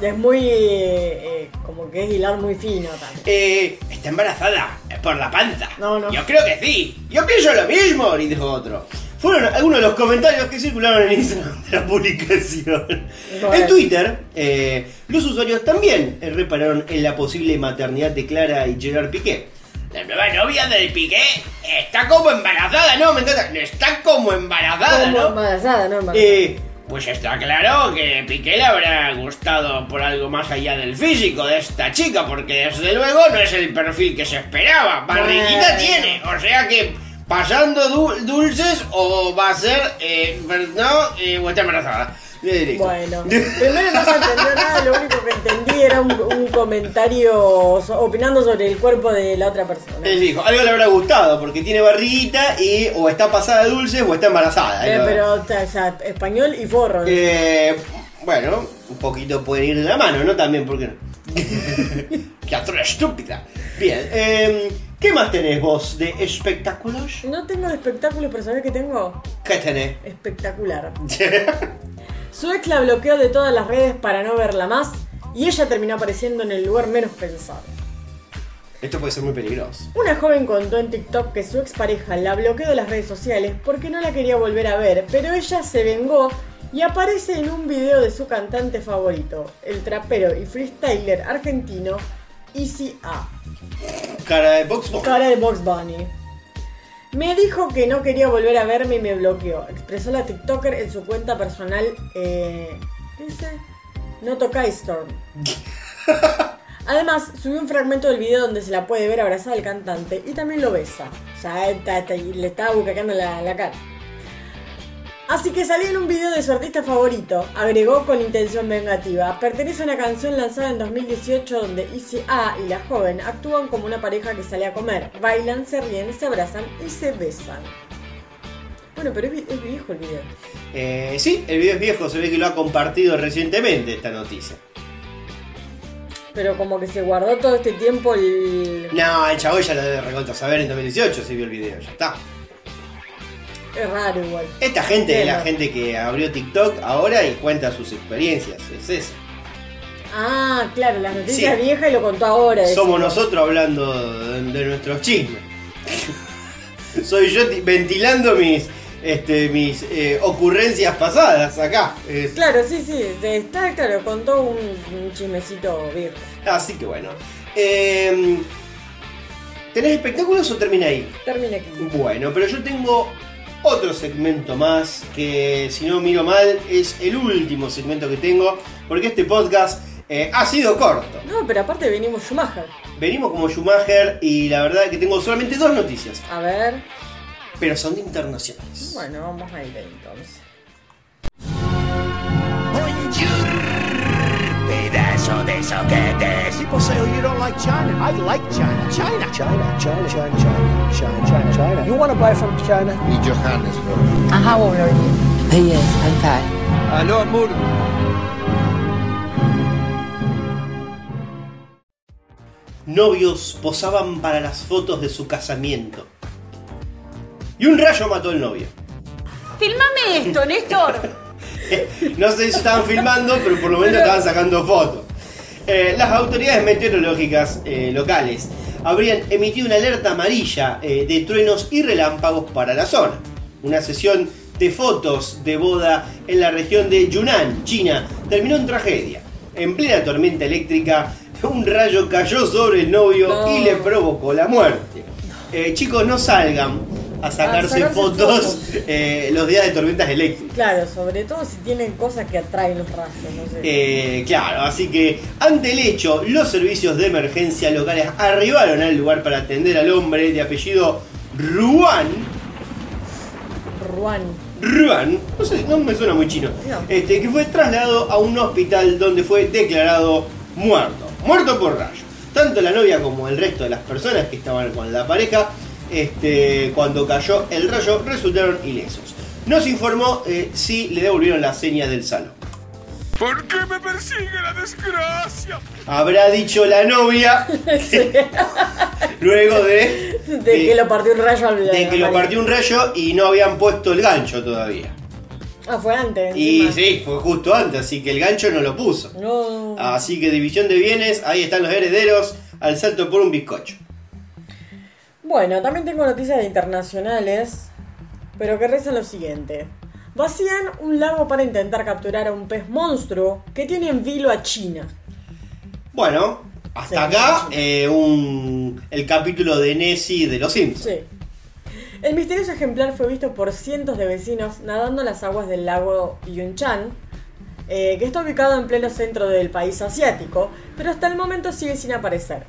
Speaker 2: Es muy. eh, eh, como que es hilar muy fino también.
Speaker 1: Eh, está embarazada por la panza.
Speaker 2: No, no.
Speaker 1: Yo creo que sí. Yo pienso lo mismo, y dijo otro. Fueron algunos de los comentarios que circularon en Instagram de la publicación.
Speaker 2: Bueno.
Speaker 1: En Twitter, eh, los usuarios también eh, repararon en la posible maternidad de Clara y Gerard Piqué. La nueva novia del Piqué está como embarazada, ¿no? Me encanta. Está como embarazada,
Speaker 2: Como
Speaker 1: ¿no?
Speaker 2: embarazada, no embarazada.
Speaker 1: Eh, pues está claro que Piqué le habrá gustado por algo más allá del físico de esta chica, porque desde luego no es el perfil que se esperaba. Barriguita
Speaker 2: Bueno.
Speaker 1: tiene, o sea que pasando du- dulces o va a ser, eh, no, eh, o está embarazada.
Speaker 2: Bueno, primero no se entendió nada, lo único que entendí era un, un comentario so- opinando sobre el cuerpo de la otra persona.
Speaker 1: Él dijo, algo le habrá gustado, porque tiene barriguita y o está pasada de dulces o está embarazada.
Speaker 2: Eh, pero, o sea, español y forro.
Speaker 1: Eh, bueno, un poquito pueden ir de la mano, ¿no? También, ¿por qué no? ¡Qué estúpida! Bien, eh, ¿qué más tenés vos de espectáculos?
Speaker 2: No tengo de espectáculos, pero ¿sabés qué tengo?
Speaker 1: ¿Qué tenés?
Speaker 2: Espectacular. Su ex la bloqueó de todas las redes para no verla más y ella terminó apareciendo en el lugar menos pensado.
Speaker 1: Esto puede ser muy peligroso.
Speaker 2: Una joven contó en TikTok que su expareja la bloqueó de las redes sociales porque no la quería volver a ver, pero ella se vengó y aparece en un video de su cantante favorito, el trapero y freestyler argentino Easy A,
Speaker 1: Cara de Box Bunny.
Speaker 2: cara de Box Bunny. Me dijo que no quería volver a verme y me bloqueó, expresó la TikToker en su cuenta personal, eh, ¿qué dice? No tocáis Storm. Además, subió un fragmento del video donde se la puede ver abrazada al cantante y también lo besa. O sea, está- está- le estaba bucaqueando la, la cara. Así que salí en un video de su artista favorito, agregó con intención vengativa. Pertenece a una canción lanzada en 2018 donde Easy A y la joven actúan como una pareja que sale a comer, bailan, se ríen, se abrazan y se besan. Bueno, pero es viejo el video.
Speaker 1: Eh, sí, el video es viejo, se ve que lo ha compartido recientemente esta noticia.
Speaker 2: Pero como que se guardó todo este tiempo el...
Speaker 1: No, el chavo ya lo debe recontra saber en 2018 si vio el video, ya está.
Speaker 2: Es raro igual.
Speaker 1: Esta gente es la gente que abrió TikTok ahora y cuenta sus experiencias, es eso.
Speaker 2: Ah, claro, las noticias
Speaker 1: Sí.
Speaker 2: viejas y lo contó ahora.
Speaker 1: Somos
Speaker 2: decimos.
Speaker 1: nosotros hablando de, de nuestros chismes. Soy yo ti- ventilando mis, este, mis eh, ocurrencias pasadas acá. Es-
Speaker 2: Claro, sí, sí, está claro, contó un, un chismecito viejo.
Speaker 1: así que bueno. Eh, ¿Tenés espectáculos o termina ahí?
Speaker 2: Termina aquí.
Speaker 1: Bueno, pero yo tengo otro segmento más que, si no miro mal, es el último segmento que tengo, porque este podcast eh, ha sido corto.
Speaker 2: No, pero aparte venimos Schumacher.
Speaker 1: Venimos como Schumacher y la verdad que tengo solamente dos noticias,
Speaker 2: A ver,
Speaker 1: pero son internacionales.
Speaker 2: bueno, vamos a ir entonces.
Speaker 11: Pedazo de soquetes. People say, oh, you don't like China. I like China. China. China, China, China, China, China, China, China. You want to buy from China?
Speaker 6: Y Johannesburg.
Speaker 8: And how old are you? He is, I'm five.
Speaker 6: Aló, amor.
Speaker 1: Novios posaban para las fotos de su casamiento. Y un rayo mató al novio.
Speaker 2: ¡Filmame esto, Néstor!
Speaker 1: No sé si estaban filmando, pero por lo menos estaban sacando fotos. Eh, las autoridades meteorológicas eh, locales habrían emitido una alerta amarilla eh, de truenos y relámpagos para la zona. Una sesión de fotos de boda en la región de Yunnan, China, terminó en tragedia. En plena tormenta eléctrica, un rayo cayó sobre el novio
Speaker 2: No.
Speaker 1: y le provocó la muerte. Chicos, no salgan a sacarse,
Speaker 2: sacarse
Speaker 1: fotos,
Speaker 2: fotos.
Speaker 1: eh, los días de tormentas eléctricas.
Speaker 2: Claro, sobre todo si tienen cosas que atraen los rayos, no sé.
Speaker 1: Eh, claro, así que ante el hecho, los servicios de emergencia locales arribaron al lugar para atender al hombre de apellido Ruan.
Speaker 2: Ruan.
Speaker 1: Ruan, no sé, no me suena muy chino.
Speaker 2: No.
Speaker 1: Este, que fue trasladado a un hospital donde fue declarado muerto. Muerto por rayo. Tanto la novia como el resto de las personas que estaban con la pareja, este, cuando cayó el rayo, resultaron ilesos. No se informó eh, si le devolvieron las señas del salón.
Speaker 9: ¿Por qué me persigue la desgracia?
Speaker 1: Habrá dicho la novia luego de,
Speaker 2: De que lo partió un rayo al
Speaker 1: de que lo partió un rayo y no habían puesto el gancho todavía.
Speaker 2: Ah, fue antes.
Speaker 1: Y
Speaker 2: encima.
Speaker 1: sí, fue justo antes, así que el gancho no lo puso.
Speaker 2: No.
Speaker 1: Así que división de bienes, ahí están los herederos al salto por un bizcocho.
Speaker 2: Bueno, también tengo noticias internacionales, pero que rezan lo siguiente. Vacían un lago para intentar capturar a un pez monstruo que tiene en vilo a China.
Speaker 1: Bueno, hasta
Speaker 2: Sí,
Speaker 1: acá eh, un, el capítulo de Nessie de los Simpsons.
Speaker 2: Sí. El misterioso ejemplar fue visto por cientos de vecinos nadando en las aguas del lago Yunchan, eh, que está ubicado en pleno centro del país asiático, pero hasta el momento sigue sin aparecer.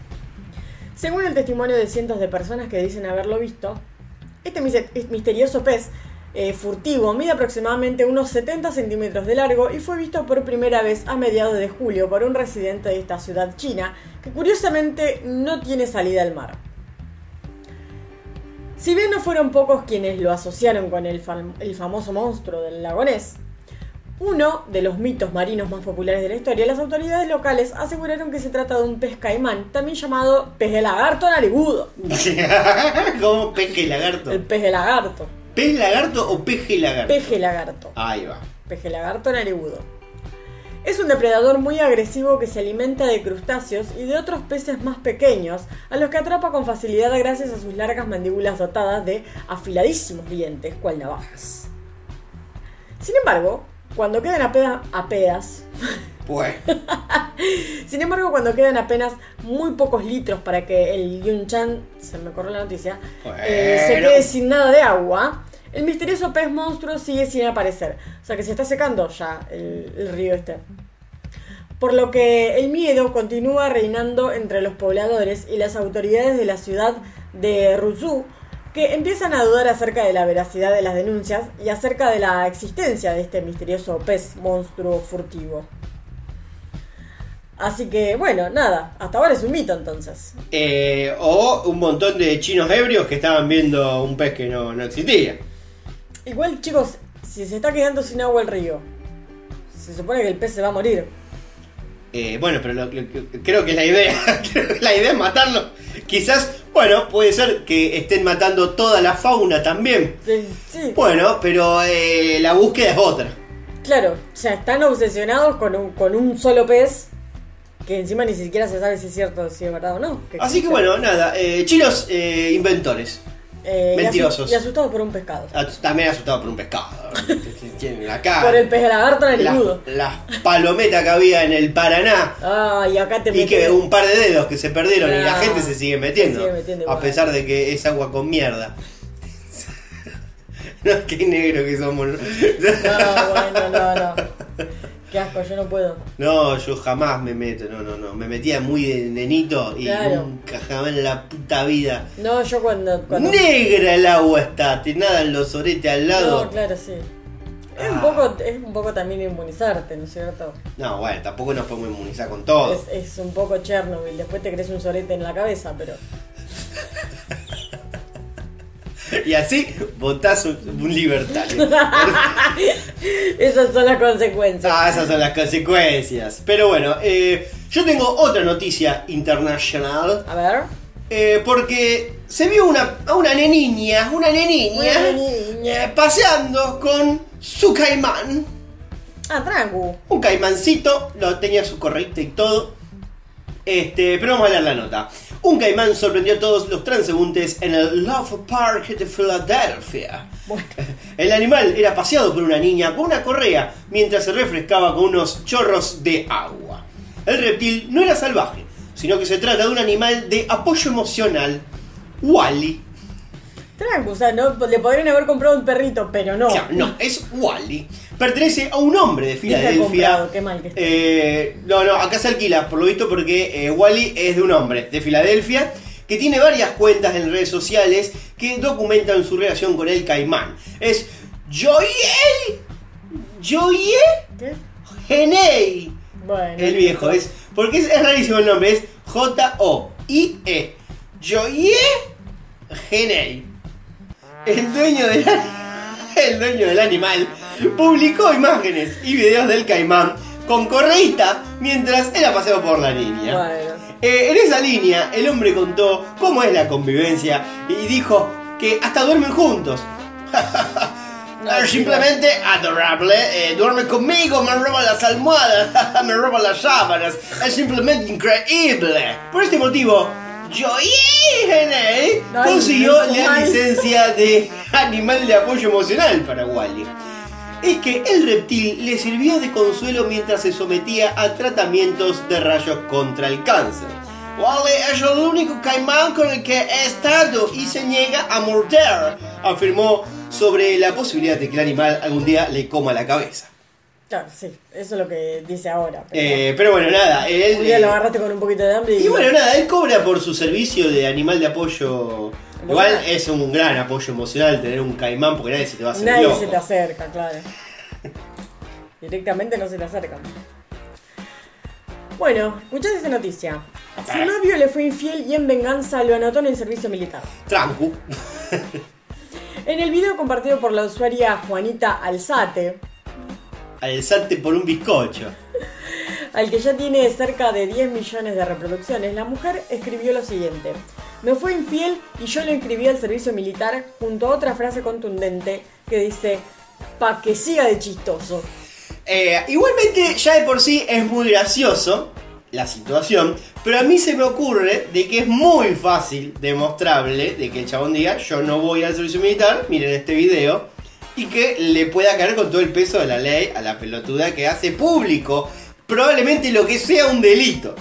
Speaker 2: Según el testimonio de cientos de personas que dicen haberlo visto, este mise- misterioso pez eh, furtivo mide aproximadamente unos 70 centímetros de largo y fue visto por primera vez a mediados de julio por un residente de esta ciudad china que curiosamente no tiene salida al mar. Si bien no fueron pocos quienes lo asociaron con el, el famoso monstruo del lago Ness, uno de los mitos marinos más populares de la historia, las autoridades locales aseguraron que se trata de un pez caimán, también llamado pez de lagarto narigudo.
Speaker 1: Como peje lagarto.
Speaker 2: El pez de lagarto.
Speaker 1: ¿Pez lagarto o peje lagarto?
Speaker 2: Peje lagarto.
Speaker 1: Ahí va.
Speaker 2: Peje lagarto narigudo. Es un depredador muy agresivo que se alimenta de crustáceos y de otros peces más pequeños, a los que atrapa con facilidad gracias a sus largas mandíbulas dotadas de afiladísimos dientes, cual navajas. Sin embargo, cuando quedan apenas, apenas
Speaker 1: Pues.
Speaker 2: sin embargo, cuando quedan apenas muy pocos litros para que el Yunchan, se me corrió la noticia, eh, se quede sin nada de agua, el misterioso pez monstruo sigue sin aparecer. O sea que se está secando ya el, el río este. Por lo que el miedo continúa reinando entre los pobladores y las autoridades de la ciudad de Ruzhou, que empiezan a dudar acerca de la veracidad de las denuncias y acerca de la existencia de este misterioso pez monstruo furtivo. Así que, bueno, nada, hasta ahora es un mito entonces.
Speaker 1: Eh, o un montón de chinos ebrios que estaban viendo un pez que no, no existía.
Speaker 2: Igual, chicos, si se está quedando sin agua el río, se supone que el pez se va a morir.
Speaker 1: Eh, bueno, pero lo- lo- creo que la idea, creo que la idea es matarlo. Quizás, bueno, puede ser que estén matando toda la fauna también.
Speaker 2: Sí,
Speaker 1: Bueno, pero eh, la búsqueda es otra.
Speaker 2: claro, o sea, están obsesionados con un, con un solo pez que encima ni siquiera se sabe si es cierto, si es verdad o no.
Speaker 1: Así que bueno, nada, eh, chinos eh, inventores.
Speaker 2: Eh,
Speaker 1: mentirosos.
Speaker 2: Y asustados por un pescado.
Speaker 1: También asustado por un pescado. Acá.
Speaker 2: Por el pez lagarto
Speaker 1: las,
Speaker 2: narigudo.
Speaker 1: las palometas que había en el Paraná.
Speaker 2: Ah, y acá te
Speaker 1: Y que un par de dedos que se perdieron y la gente se sigue metiendo.
Speaker 2: se sigue metiendo
Speaker 1: a pesar de que es agua con mierda. no, qué negro que somos.
Speaker 2: No, bueno, no, no. Qué asco, yo no puedo.
Speaker 1: No, yo jamás me meto, no, no, no. Me metía muy de nenito y
Speaker 2: Claro.
Speaker 1: nunca jamás en la puta vida.
Speaker 2: No, yo cuando. cuando...
Speaker 1: Negra el agua está, te nadan los oretes al lado.
Speaker 2: No, claro, sí. Es un,
Speaker 1: Ah.
Speaker 2: poco, es un poco también inmunizarte, ¿no es cierto?
Speaker 1: No, bueno, tampoco nos podemos inmunizar con todo.
Speaker 2: Es, es un poco Chernobyl. Después te crees un sorete en la cabeza, pero.
Speaker 1: Y así votás un, un libertario.
Speaker 2: Esas son las consecuencias.
Speaker 1: Ah, esas son las consecuencias. Pero bueno, eh, yo tengo otra noticia internacional.
Speaker 2: A ver.
Speaker 1: eh, porque se vio una, a una neniña, una neniña,
Speaker 2: Una niña.
Speaker 1: eh, paseando con su caimán.
Speaker 2: Ah, trancu.
Speaker 1: Un caimancito, lo tenía su correita y todo. Este, pero vamos a leer la nota. Un caimán sorprendió a todos los transeúntes en el Love Park de Filadelfia.
Speaker 2: Bueno.
Speaker 1: El animal era paseado por una niña con una correa mientras se refrescaba con unos chorros de agua. El reptil no era salvaje, sino que se trata de un animal de apoyo emocional. Wally.
Speaker 2: Trancu, o sea, no, le podrían haber comprado un perrito, pero no.
Speaker 1: No, es Wally. Pertenece a un hombre de Filadelfia.
Speaker 2: qué mal que está.
Speaker 1: Eh, no, no, acá se alquila, por lo visto, porque eh, Wally es de un hombre de Filadelfia que tiene varias cuentas en redes sociales que documentan su relación con el caimán. Es Joye Joye
Speaker 2: ¿Qué?
Speaker 1: Genei.
Speaker 2: Bueno.
Speaker 1: El viejo, es. Porque es, es rarísimo el nombre, es J-O-I-E. Joye Genei. El dueño del el dueño del animal publicó imágenes y videos del caimán con correíta mientras era paseado por la niña.
Speaker 2: Bueno.
Speaker 1: Eh, en esa línea, el hombre contó cómo es la convivencia y dijo que hasta duermen juntos. Es simplemente adorable, eh, duerme conmigo, me roba las almohadas, me roba las sábanas, es simplemente increíble. Por este motivo, Joey
Speaker 2: Ay,
Speaker 1: consiguió la licencia de animal de apoyo emocional para Wally. Es que el reptil le sirvió de consuelo mientras se sometía a tratamientos de rayos contra el cáncer. Wally es el único caimán con el que he estado y se niega a morder, afirmó sobre la posibilidad de que el animal algún día le coma la cabeza.
Speaker 2: Claro, sí, eso es lo que dice ahora. Pero
Speaker 1: Eh, pero bueno, nada, él...
Speaker 2: un día lo
Speaker 1: eh,
Speaker 2: agarraste con un poquito de hambre y.
Speaker 1: y bueno, nada, él cobra por su servicio de animal de apoyo. Igual es un gran apoyo emocional tener un caimán porque nadie se te va a hacer
Speaker 2: Nadie
Speaker 1: loco.
Speaker 2: se te acerca, claro. Directamente no se te acercan. Bueno, escuchaste esta noticia. Su novio le fue infiel y en venganza lo anotó en el servicio militar.
Speaker 1: Trancu.
Speaker 2: En el video compartido por la usuaria Juanita Alzate,
Speaker 1: Alzarte por un bizcocho.
Speaker 2: al que ya tiene cerca de 10 millones de reproducciones, la mujer escribió lo siguiente. Me fue infiel y yo lo inscribí al servicio militar junto a otra frase contundente que dice, pa' que siga de chistoso.
Speaker 1: Eh, igualmente, ya de por sí es muy gracioso la situación, pero a mí se me ocurre de que es muy fácil demostrable de que el chabón diga yo no voy al servicio militar, miren este video, y que le pueda caer con todo el peso de la ley a la pelotuda que hace público probablemente lo que sea un delito.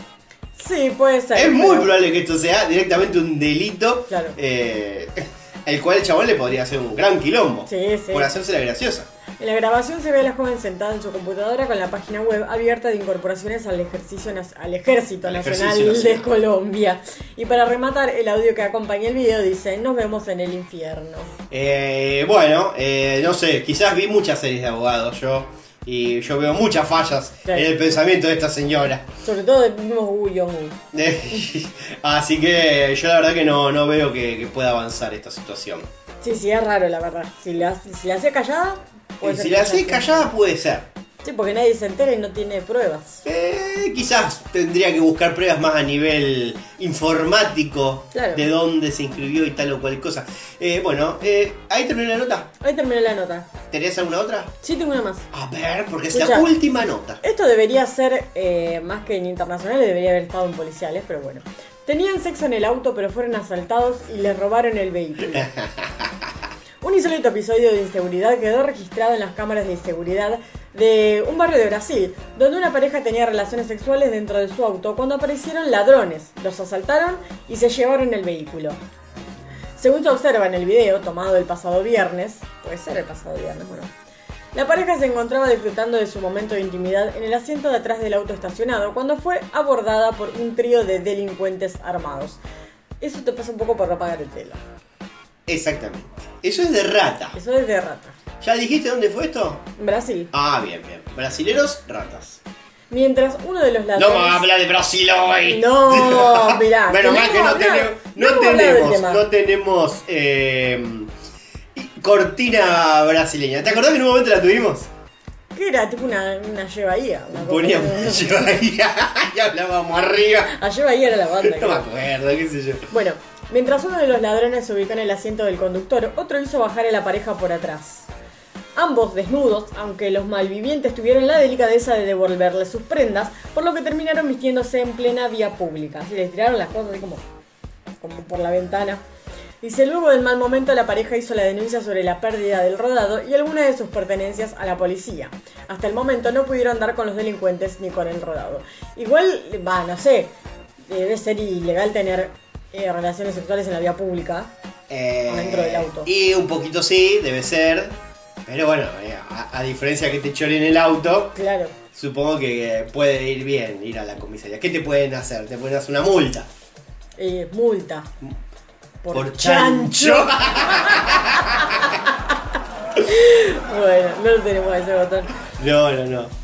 Speaker 2: Sí, puede ser.
Speaker 1: Es muy probable que esto sea directamente un delito,
Speaker 2: Claro.
Speaker 1: eh, el cual el chabón le podría hacer un gran quilombo
Speaker 2: Sí, sí.
Speaker 1: por hacerse la graciosa.
Speaker 2: En la grabación se ve a la joven sentada en su computadora con la página web abierta de incorporaciones al, ejercicio, al Ejército
Speaker 1: Al
Speaker 2: Nacional
Speaker 1: Ejercicio
Speaker 2: de Colombia. Y para rematar, el audio que acompaña el video dice, nos vemos en el infierno.
Speaker 1: Eh, bueno, eh, no sé, quizás vi muchas series de abogados yo y yo veo muchas fallas
Speaker 2: Claro.
Speaker 1: en el pensamiento de esta señora.
Speaker 2: Sobre todo del mismo
Speaker 1: Así que yo la verdad que no, no veo que, que pueda avanzar esta situación.
Speaker 2: Sí, sí, es raro la verdad. Si la, si la hacía callada,
Speaker 1: Y si la hace
Speaker 2: sea-
Speaker 1: callada puede ser.
Speaker 2: Sí, porque nadie se entera y no tiene pruebas.
Speaker 1: Eh, quizás tendría que buscar pruebas más a nivel informático
Speaker 2: Claro.
Speaker 1: de dónde se inscribió y tal o cual cosa. Eh, bueno, eh, ahí terminó la nota.
Speaker 2: Ahí terminó la nota.
Speaker 1: ¿Tenés alguna otra?
Speaker 2: Sí, tengo una más.
Speaker 1: A ver, porque es la última nota.
Speaker 2: Esto debería ser eh, más que en internacionales, debería haber estado en policiales, pero bueno. Tenían sexo en el auto, pero fueron asaltados y les robaron el vehículo. Un insólito episodio de inseguridad quedó registrado en las cámaras de seguridad de un barrio de Brasil, donde una pareja tenía relaciones sexuales dentro de su auto cuando aparecieron ladrones, los asaltaron y se llevaron el vehículo. Según se observa en el video tomado el pasado viernes, puede ser el pasado viernes, bueno, la pareja se encontraba disfrutando de su momento de intimidad en el asiento de atrás del auto estacionado cuando fue abordada por un trío de delincuentes armados. Eso te pasa un poco por no pagar el pelo.
Speaker 1: Exactamente. Eso es de rata.
Speaker 2: Eso es de rata.
Speaker 1: ¿Ya dijiste dónde fue esto?
Speaker 2: Brasil.
Speaker 1: Ah, bien, bien. Brasileros, ratas.
Speaker 2: Mientras uno de los
Speaker 1: No
Speaker 2: ladrones...
Speaker 1: vamos a hablar de Brasil hoy.
Speaker 2: No, mirá.
Speaker 1: Menos mal que no
Speaker 2: tenemos-
Speaker 1: no
Speaker 2: del
Speaker 1: tenemos, no eh, cortina brasileña. ¿Te acordás que en un momento la tuvimos?
Speaker 2: ¿Qué era? Tipo una, una Llevaía. Una
Speaker 1: Poníamos ahí y hablábamos arriba.
Speaker 2: A Llevaía era la banda.
Speaker 1: No me acuerdo, qué sé yo.
Speaker 2: Bueno, mientras uno de los ladrones se ubicó en el asiento del conductor, otro hizo bajar a la pareja por atrás. Ambos desnudos, aunque los malvivientes tuvieron la delicadeza de devolverle sus prendas, por lo que terminaron vistiéndose en plena vía pública. Así les tiraron las cosas así como, por la ventana. Dice, luego del mal momento la pareja hizo la denuncia sobre la pérdida del rodado y algunas de sus pertenencias a la policía. Hasta el momento no pudieron dar con los delincuentes ni con el rodado. Igual, va, no sé, debe ser ilegal tener eh, relaciones sexuales en la vía pública.
Speaker 1: Eh,
Speaker 2: Dentro del auto.
Speaker 1: Y un poquito sí, debe ser. Pero bueno, eh, a, a diferencia que te choren el auto,
Speaker 2: Claro.
Speaker 1: supongo que puede ir bien ir a la comisaría. ¿Qué te pueden hacer? Te pueden hacer una multa.
Speaker 2: Eh, multa.
Speaker 1: Por, chancho.
Speaker 2: bueno, no lo tenemos ese botón.
Speaker 1: no, no, no.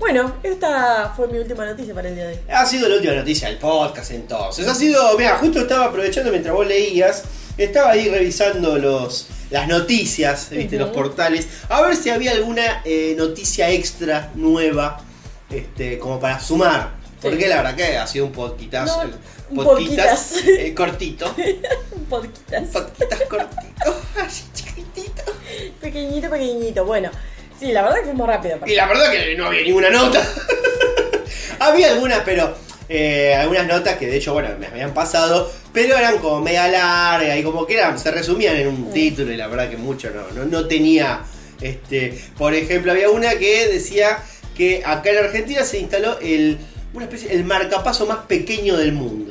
Speaker 2: Bueno, esta fue mi última noticia para el día de hoy.
Speaker 1: Ha sido la última noticia del podcast entonces. Ha sido, mira, justo estaba aprovechando mientras vos leías, estaba ahí revisando los las noticias, viste, los portales, a ver si había alguna eh, noticia extra nueva, este, como para sumar. Porque la verdad que ha sido un podquitazo.
Speaker 2: No, un
Speaker 1: podquitas,
Speaker 2: podquitas.
Speaker 1: eh, cortito.
Speaker 2: Un podquitas.
Speaker 1: Podquitas cortito. Así chiquitito.
Speaker 2: Pequeñito, pequeñito. Bueno, sí, la verdad que fuimos rápido.
Speaker 1: Y la verdad que no había ninguna nota. había algunas, pero eh, algunas notas que de hecho, bueno, me habían pasado, pero eran como media larga y como que eran, se resumían en un título y la verdad que mucho no, no, no tenía. Este, por ejemplo, había una que decía que acá en Argentina se instaló el, una especie, el marcapaso más pequeño del mundo.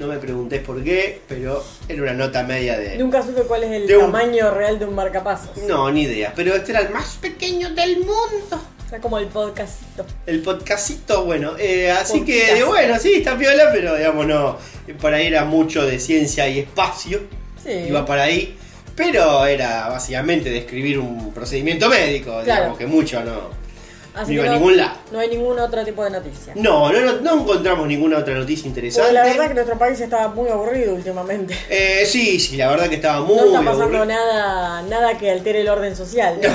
Speaker 1: No me preguntés por qué, pero era una nota media de.
Speaker 2: Nunca supe cuál es el
Speaker 1: De un-
Speaker 2: tamaño real de un marcapasos.
Speaker 1: No, ni idea. Pero este era el más pequeño del mundo.
Speaker 2: Era como el podcastito.
Speaker 1: El podcastito, bueno, eh, así que bueno, sí, está piola, pero digamos no, por ahí era mucho de ciencia y espacio,
Speaker 2: Sí.
Speaker 1: iba para ahí, pero era básicamente describir un procedimiento médico,
Speaker 2: Claro.
Speaker 1: digamos que mucho no,
Speaker 2: Así
Speaker 1: no
Speaker 2: que
Speaker 1: ningún lado.
Speaker 2: no hay ningún otro tipo de noticia.
Speaker 1: No, no, no, no encontramos ninguna otra noticia
Speaker 2: Porque
Speaker 1: interesante.
Speaker 2: la verdad que nuestro país está muy aburrido últimamente.
Speaker 1: Eh, sí, sí, la verdad que estaba muy
Speaker 2: no está pasando
Speaker 1: aburrido.
Speaker 2: nada, nada que altere el orden social.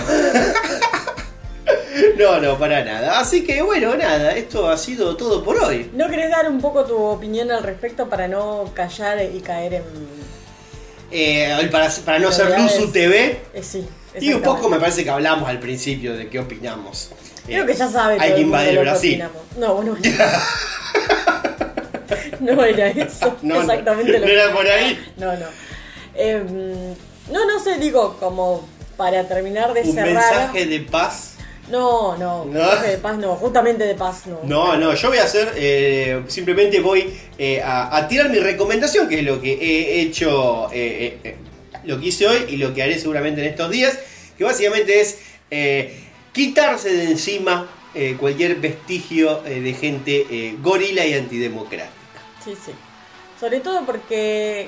Speaker 1: No, no, para nada. Así que bueno, nada, esto ha sido todo por hoy.
Speaker 2: ¿No querés dar un poco tu opinión al respecto para no callar y caer en...
Speaker 1: Eh, para, para no ser. Luzu TV.
Speaker 2: Eh, sí,
Speaker 1: Y un poco me parece que hablamos al principio de qué opinamos.
Speaker 2: Creo que ya sabe
Speaker 1: Hay que invadir Brasil.
Speaker 2: No, bueno. no era eso.
Speaker 1: No, no,
Speaker 2: exactamente lo
Speaker 1: no era por ahí.
Speaker 2: No, no. Em, no, no sé, digo, como para terminar de
Speaker 1: Un
Speaker 2: cerrar.
Speaker 1: mensaje de paz.
Speaker 2: No, no,
Speaker 1: No.
Speaker 2: mensaje de paz no, justamente de paz no.
Speaker 1: No, no, yo voy a hacer, eh, simplemente voy eh, a, a tirar mi recomendación, que es lo que he hecho, eh, lo que hice hoy y lo que haré seguramente en estos días, que básicamente es quitarse de encima eh, cualquier vestigio eh, de gente eh, gorila y antidemocrática.
Speaker 2: Sí, sí. Sobre todo porque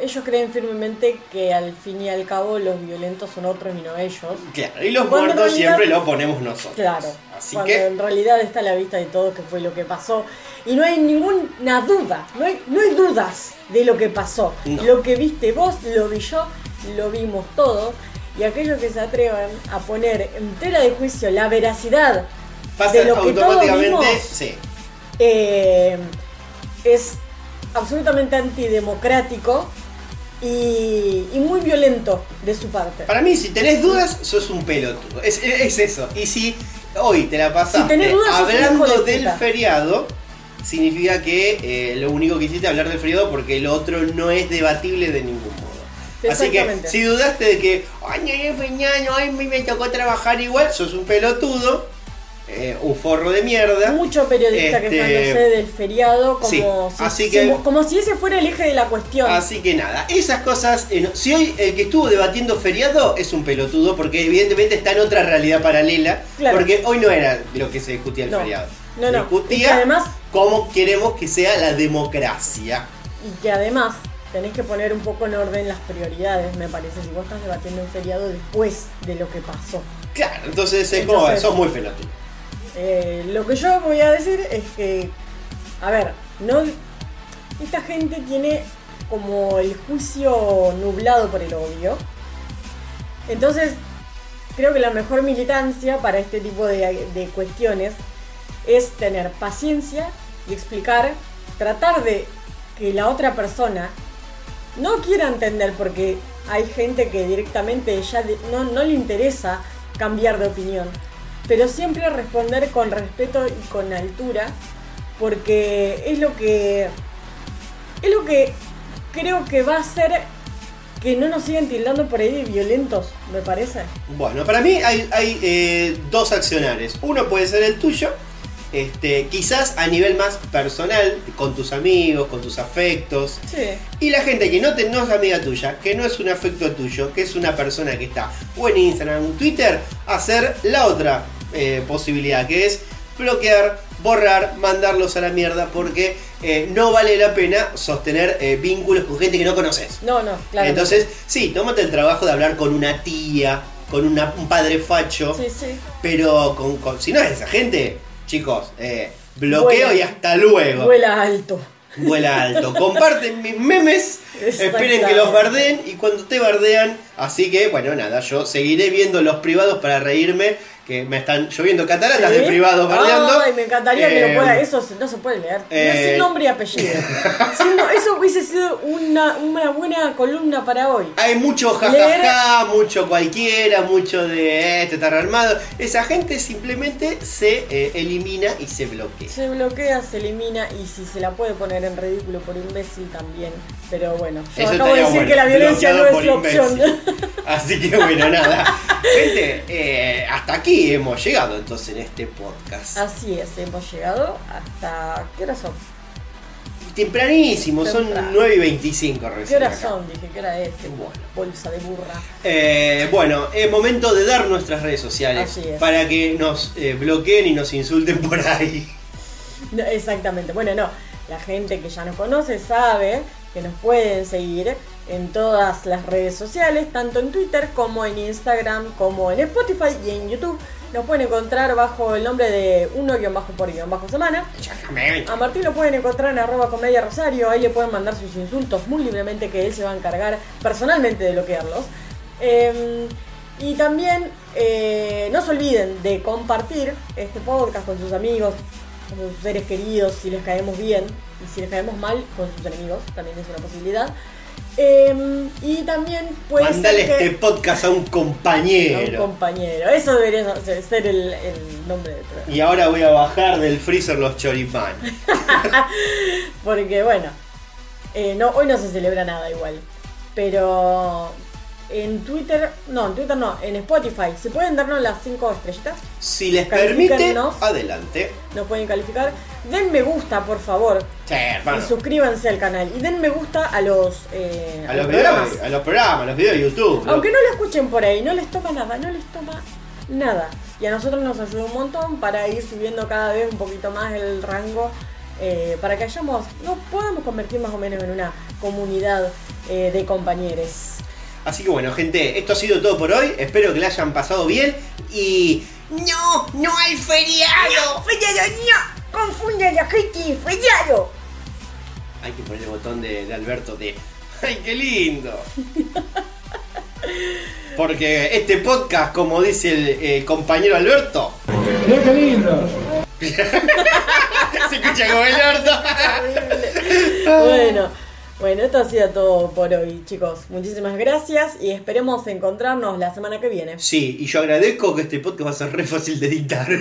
Speaker 2: ellos creen firmemente que al fin y al cabo los violentos son otros y no ellos.
Speaker 1: Claro, y los
Speaker 2: Cuando
Speaker 1: muertos
Speaker 2: realidad-
Speaker 1: siempre lo ponemos nosotros.
Speaker 2: Claro.
Speaker 1: Así
Speaker 2: cuando
Speaker 1: que-
Speaker 2: en realidad está a la vista de todos que fue lo que pasó. Y no hay ninguna duda, no hay, no hay dudas de lo que pasó.
Speaker 1: No.
Speaker 2: Lo que viste vos, lo vi yo, lo vimos todos. Y aquellos que se atrevan a poner en tela de juicio la veracidad
Speaker 1: Pasa
Speaker 2: de lo que todos
Speaker 1: automáticamente.
Speaker 2: vimos,
Speaker 1: Sí.
Speaker 2: eh, es absolutamente antidemocrático y, y muy violento de su parte.
Speaker 1: Para mí, si tenés dudas, sos un pelotudo. Es, es eso. Y si hoy te la pasaste
Speaker 2: Si dudas, un
Speaker 1: hablando
Speaker 2: de
Speaker 1: del feriado, significa que eh, lo único que hiciste es hablar del feriado porque lo otro no es debatible de ningún modo. Así que si dudaste de que, ay, no, ay, me tocó trabajar igual, sos un pelotudo, eh, un forro de mierda.
Speaker 2: Mucho periodista que
Speaker 1: Este,
Speaker 2: está del feriado como,
Speaker 1: sí,
Speaker 2: si,
Speaker 1: así que-
Speaker 2: como, como si ese fuera el eje de la cuestión.
Speaker 1: Así que nada, esas cosas. eh, no- si hoy el que estuvo debatiendo feriado es un pelotudo, porque evidentemente está en otra realidad paralela.
Speaker 2: Claro.
Speaker 1: Porque hoy no era lo que se discutía el
Speaker 2: No,
Speaker 1: feriado.
Speaker 2: no, no.
Speaker 1: discutía
Speaker 2: Y que además-
Speaker 1: cómo queremos que sea la democracia.
Speaker 2: Y que además tenés que poner un poco en orden las prioridades, me parece, si vos estás debatiendo un feriado después de lo que pasó.
Speaker 1: Claro, entonces es como, sos muy pelotudo.
Speaker 2: Eh, lo que yo voy a decir es que, a ver, no, esta gente tiene como el juicio nublado por el odio. Entonces, creo que la mejor militancia para este tipo de, de cuestiones es tener paciencia y explicar, tratar de que la otra persona no quiera entender porque hay gente que directamente ya no, no le interesa cambiar de opinión, pero siempre responder con respeto y con altura porque es lo que es lo que creo que va a hacer que no nos sigan tildando por ahí de violentos, me parece.
Speaker 1: Bueno, para mí hay, hay, eh, dos accionares. Uno puede ser el tuyo, este, quizás a nivel más personal, con tus amigos, con tus afectos.
Speaker 2: Sí.
Speaker 1: Y la gente que no, te, no es amiga tuya, que no es un afecto tuyo, que es una persona que está o en Instagram o en Twitter, hacer la otra eh, posibilidad, que es bloquear, borrar, mandarlos a la mierda, porque eh, no vale la pena sostener eh, vínculos con gente que no conoces.
Speaker 2: No, no, claro.
Speaker 1: Entonces, sí, tómate el trabajo de hablar con una tía, con una- un padre facho,
Speaker 2: Sí, sí.
Speaker 1: pero con, con- si no es esa gente, chicos, eh, bloqueo
Speaker 2: Vuela.
Speaker 1: y hasta luego.
Speaker 2: Vuela alto.
Speaker 1: Vuela alto. Comparten mis memes. Esperen que los bardeen y cuando te bardean. Así que, bueno, nada, yo seguiré viendo los privados para reírme. Que me están lloviendo cataratas
Speaker 2: ¿Sí?
Speaker 1: de privados bardeando.
Speaker 2: Ay, me encantaría que
Speaker 1: Eh,
Speaker 2: lo pueda. Eso se- no se puede leer.
Speaker 1: eh,
Speaker 2: no sin nombre y apellido. Sin eso hubiese sido una, una buena columna para hoy.
Speaker 1: Hay mucho jajaja, mucho cualquiera, mucho de eh, este está rearmado. Esa gente simplemente se eh, elimina y se bloquea.
Speaker 2: Se bloquea, se elimina y si se la puede poner en ridículo por imbécil también. Pero bueno, yo
Speaker 1: Eso
Speaker 2: acabo de decir
Speaker 1: bueno,
Speaker 2: que la violencia no es la opción.
Speaker 1: Así que bueno, nada. Gente, eh, hasta aquí hemos llegado entonces en este podcast.
Speaker 2: Así es, hemos llegado hasta. ¿Qué hora son?
Speaker 1: Tempranísimo, son
Speaker 2: Temprano.
Speaker 1: 9 y 25
Speaker 2: ¿Qué
Speaker 1: recién.
Speaker 2: hora
Speaker 1: acá.
Speaker 2: son? Dije, ¿qué hora es? Qué bolsa de burra.
Speaker 1: Eh, bueno, es momento de dar nuestras redes sociales
Speaker 2: Así es.
Speaker 1: para que nos eh, bloqueen y nos insulten por ahí.
Speaker 2: No, exactamente. Bueno, no. La gente que ya nos conoce sabe que nos pueden seguir en todas las redes sociales, tanto en Twitter como en Instagram, como en Spotify y en YouTube. Nos pueden encontrar bajo el nombre de uno guion bajo por guion bajo semana. A Martín lo pueden encontrar en arroba comedia rosario. Ahí le pueden mandar sus insultos muy libremente que él se va a encargar personalmente de bloquearlos. Eh, y también eh, no se olviden de compartir este podcast con sus amigos, con sus seres queridos, si les caemos bien. Y si les caemos mal, con sus enemigos. También es una posibilidad. Eh, y también puede
Speaker 1: Mandale
Speaker 2: ser que...
Speaker 1: este podcast a un
Speaker 2: a un
Speaker 1: compañero.
Speaker 2: compañero. Eso debería ser el, el nombre del programa.
Speaker 1: Y ahora voy a bajar del freezer los choripán.
Speaker 2: Porque bueno, eh, no, hoy no se celebra nada igual. Pero en Twitter, no, en Twitter no, en Spotify, ¿se pueden darnos las 5 estrellitas?
Speaker 1: Si les permite, adelante.
Speaker 2: Nos pueden calificar. Den me gusta, por favor.
Speaker 1: Sí.
Speaker 2: Y suscríbanse al canal. Y den me gusta a los, eh,
Speaker 1: A los,
Speaker 2: programas.
Speaker 1: videos, a los programas, a los videos de YouTube.
Speaker 2: Aunque no lo escuchen por ahí, no les toma nada, no les toma nada. Y a nosotros nos ayuda un montón para ir subiendo cada vez un poquito más el rango, eh, para que hayamos, nos podamos convertir más o menos en una comunidad eh, de compañeros.
Speaker 1: Así que bueno, gente, esto ha sido todo por hoy. Espero que la hayan pasado bien y. ¡No! ¡No hay feriado!
Speaker 2: ¡Feriado, no! ¡Confunde a la gente! ¡Feriado!
Speaker 1: Hay que poner el botón de, de Alberto de. ¡Ay, qué lindo! Porque este podcast, como dice el compañero Alberto.
Speaker 4: Mira qué lindo.
Speaker 1: Se escucha como el orto.
Speaker 2: bueno, Bueno, esto ha sido todo por hoy, chicos. Muchísimas gracias y esperemos encontrarnos la semana que viene.
Speaker 1: Sí, y yo agradezco que este podcast va a ser re fácil de editar.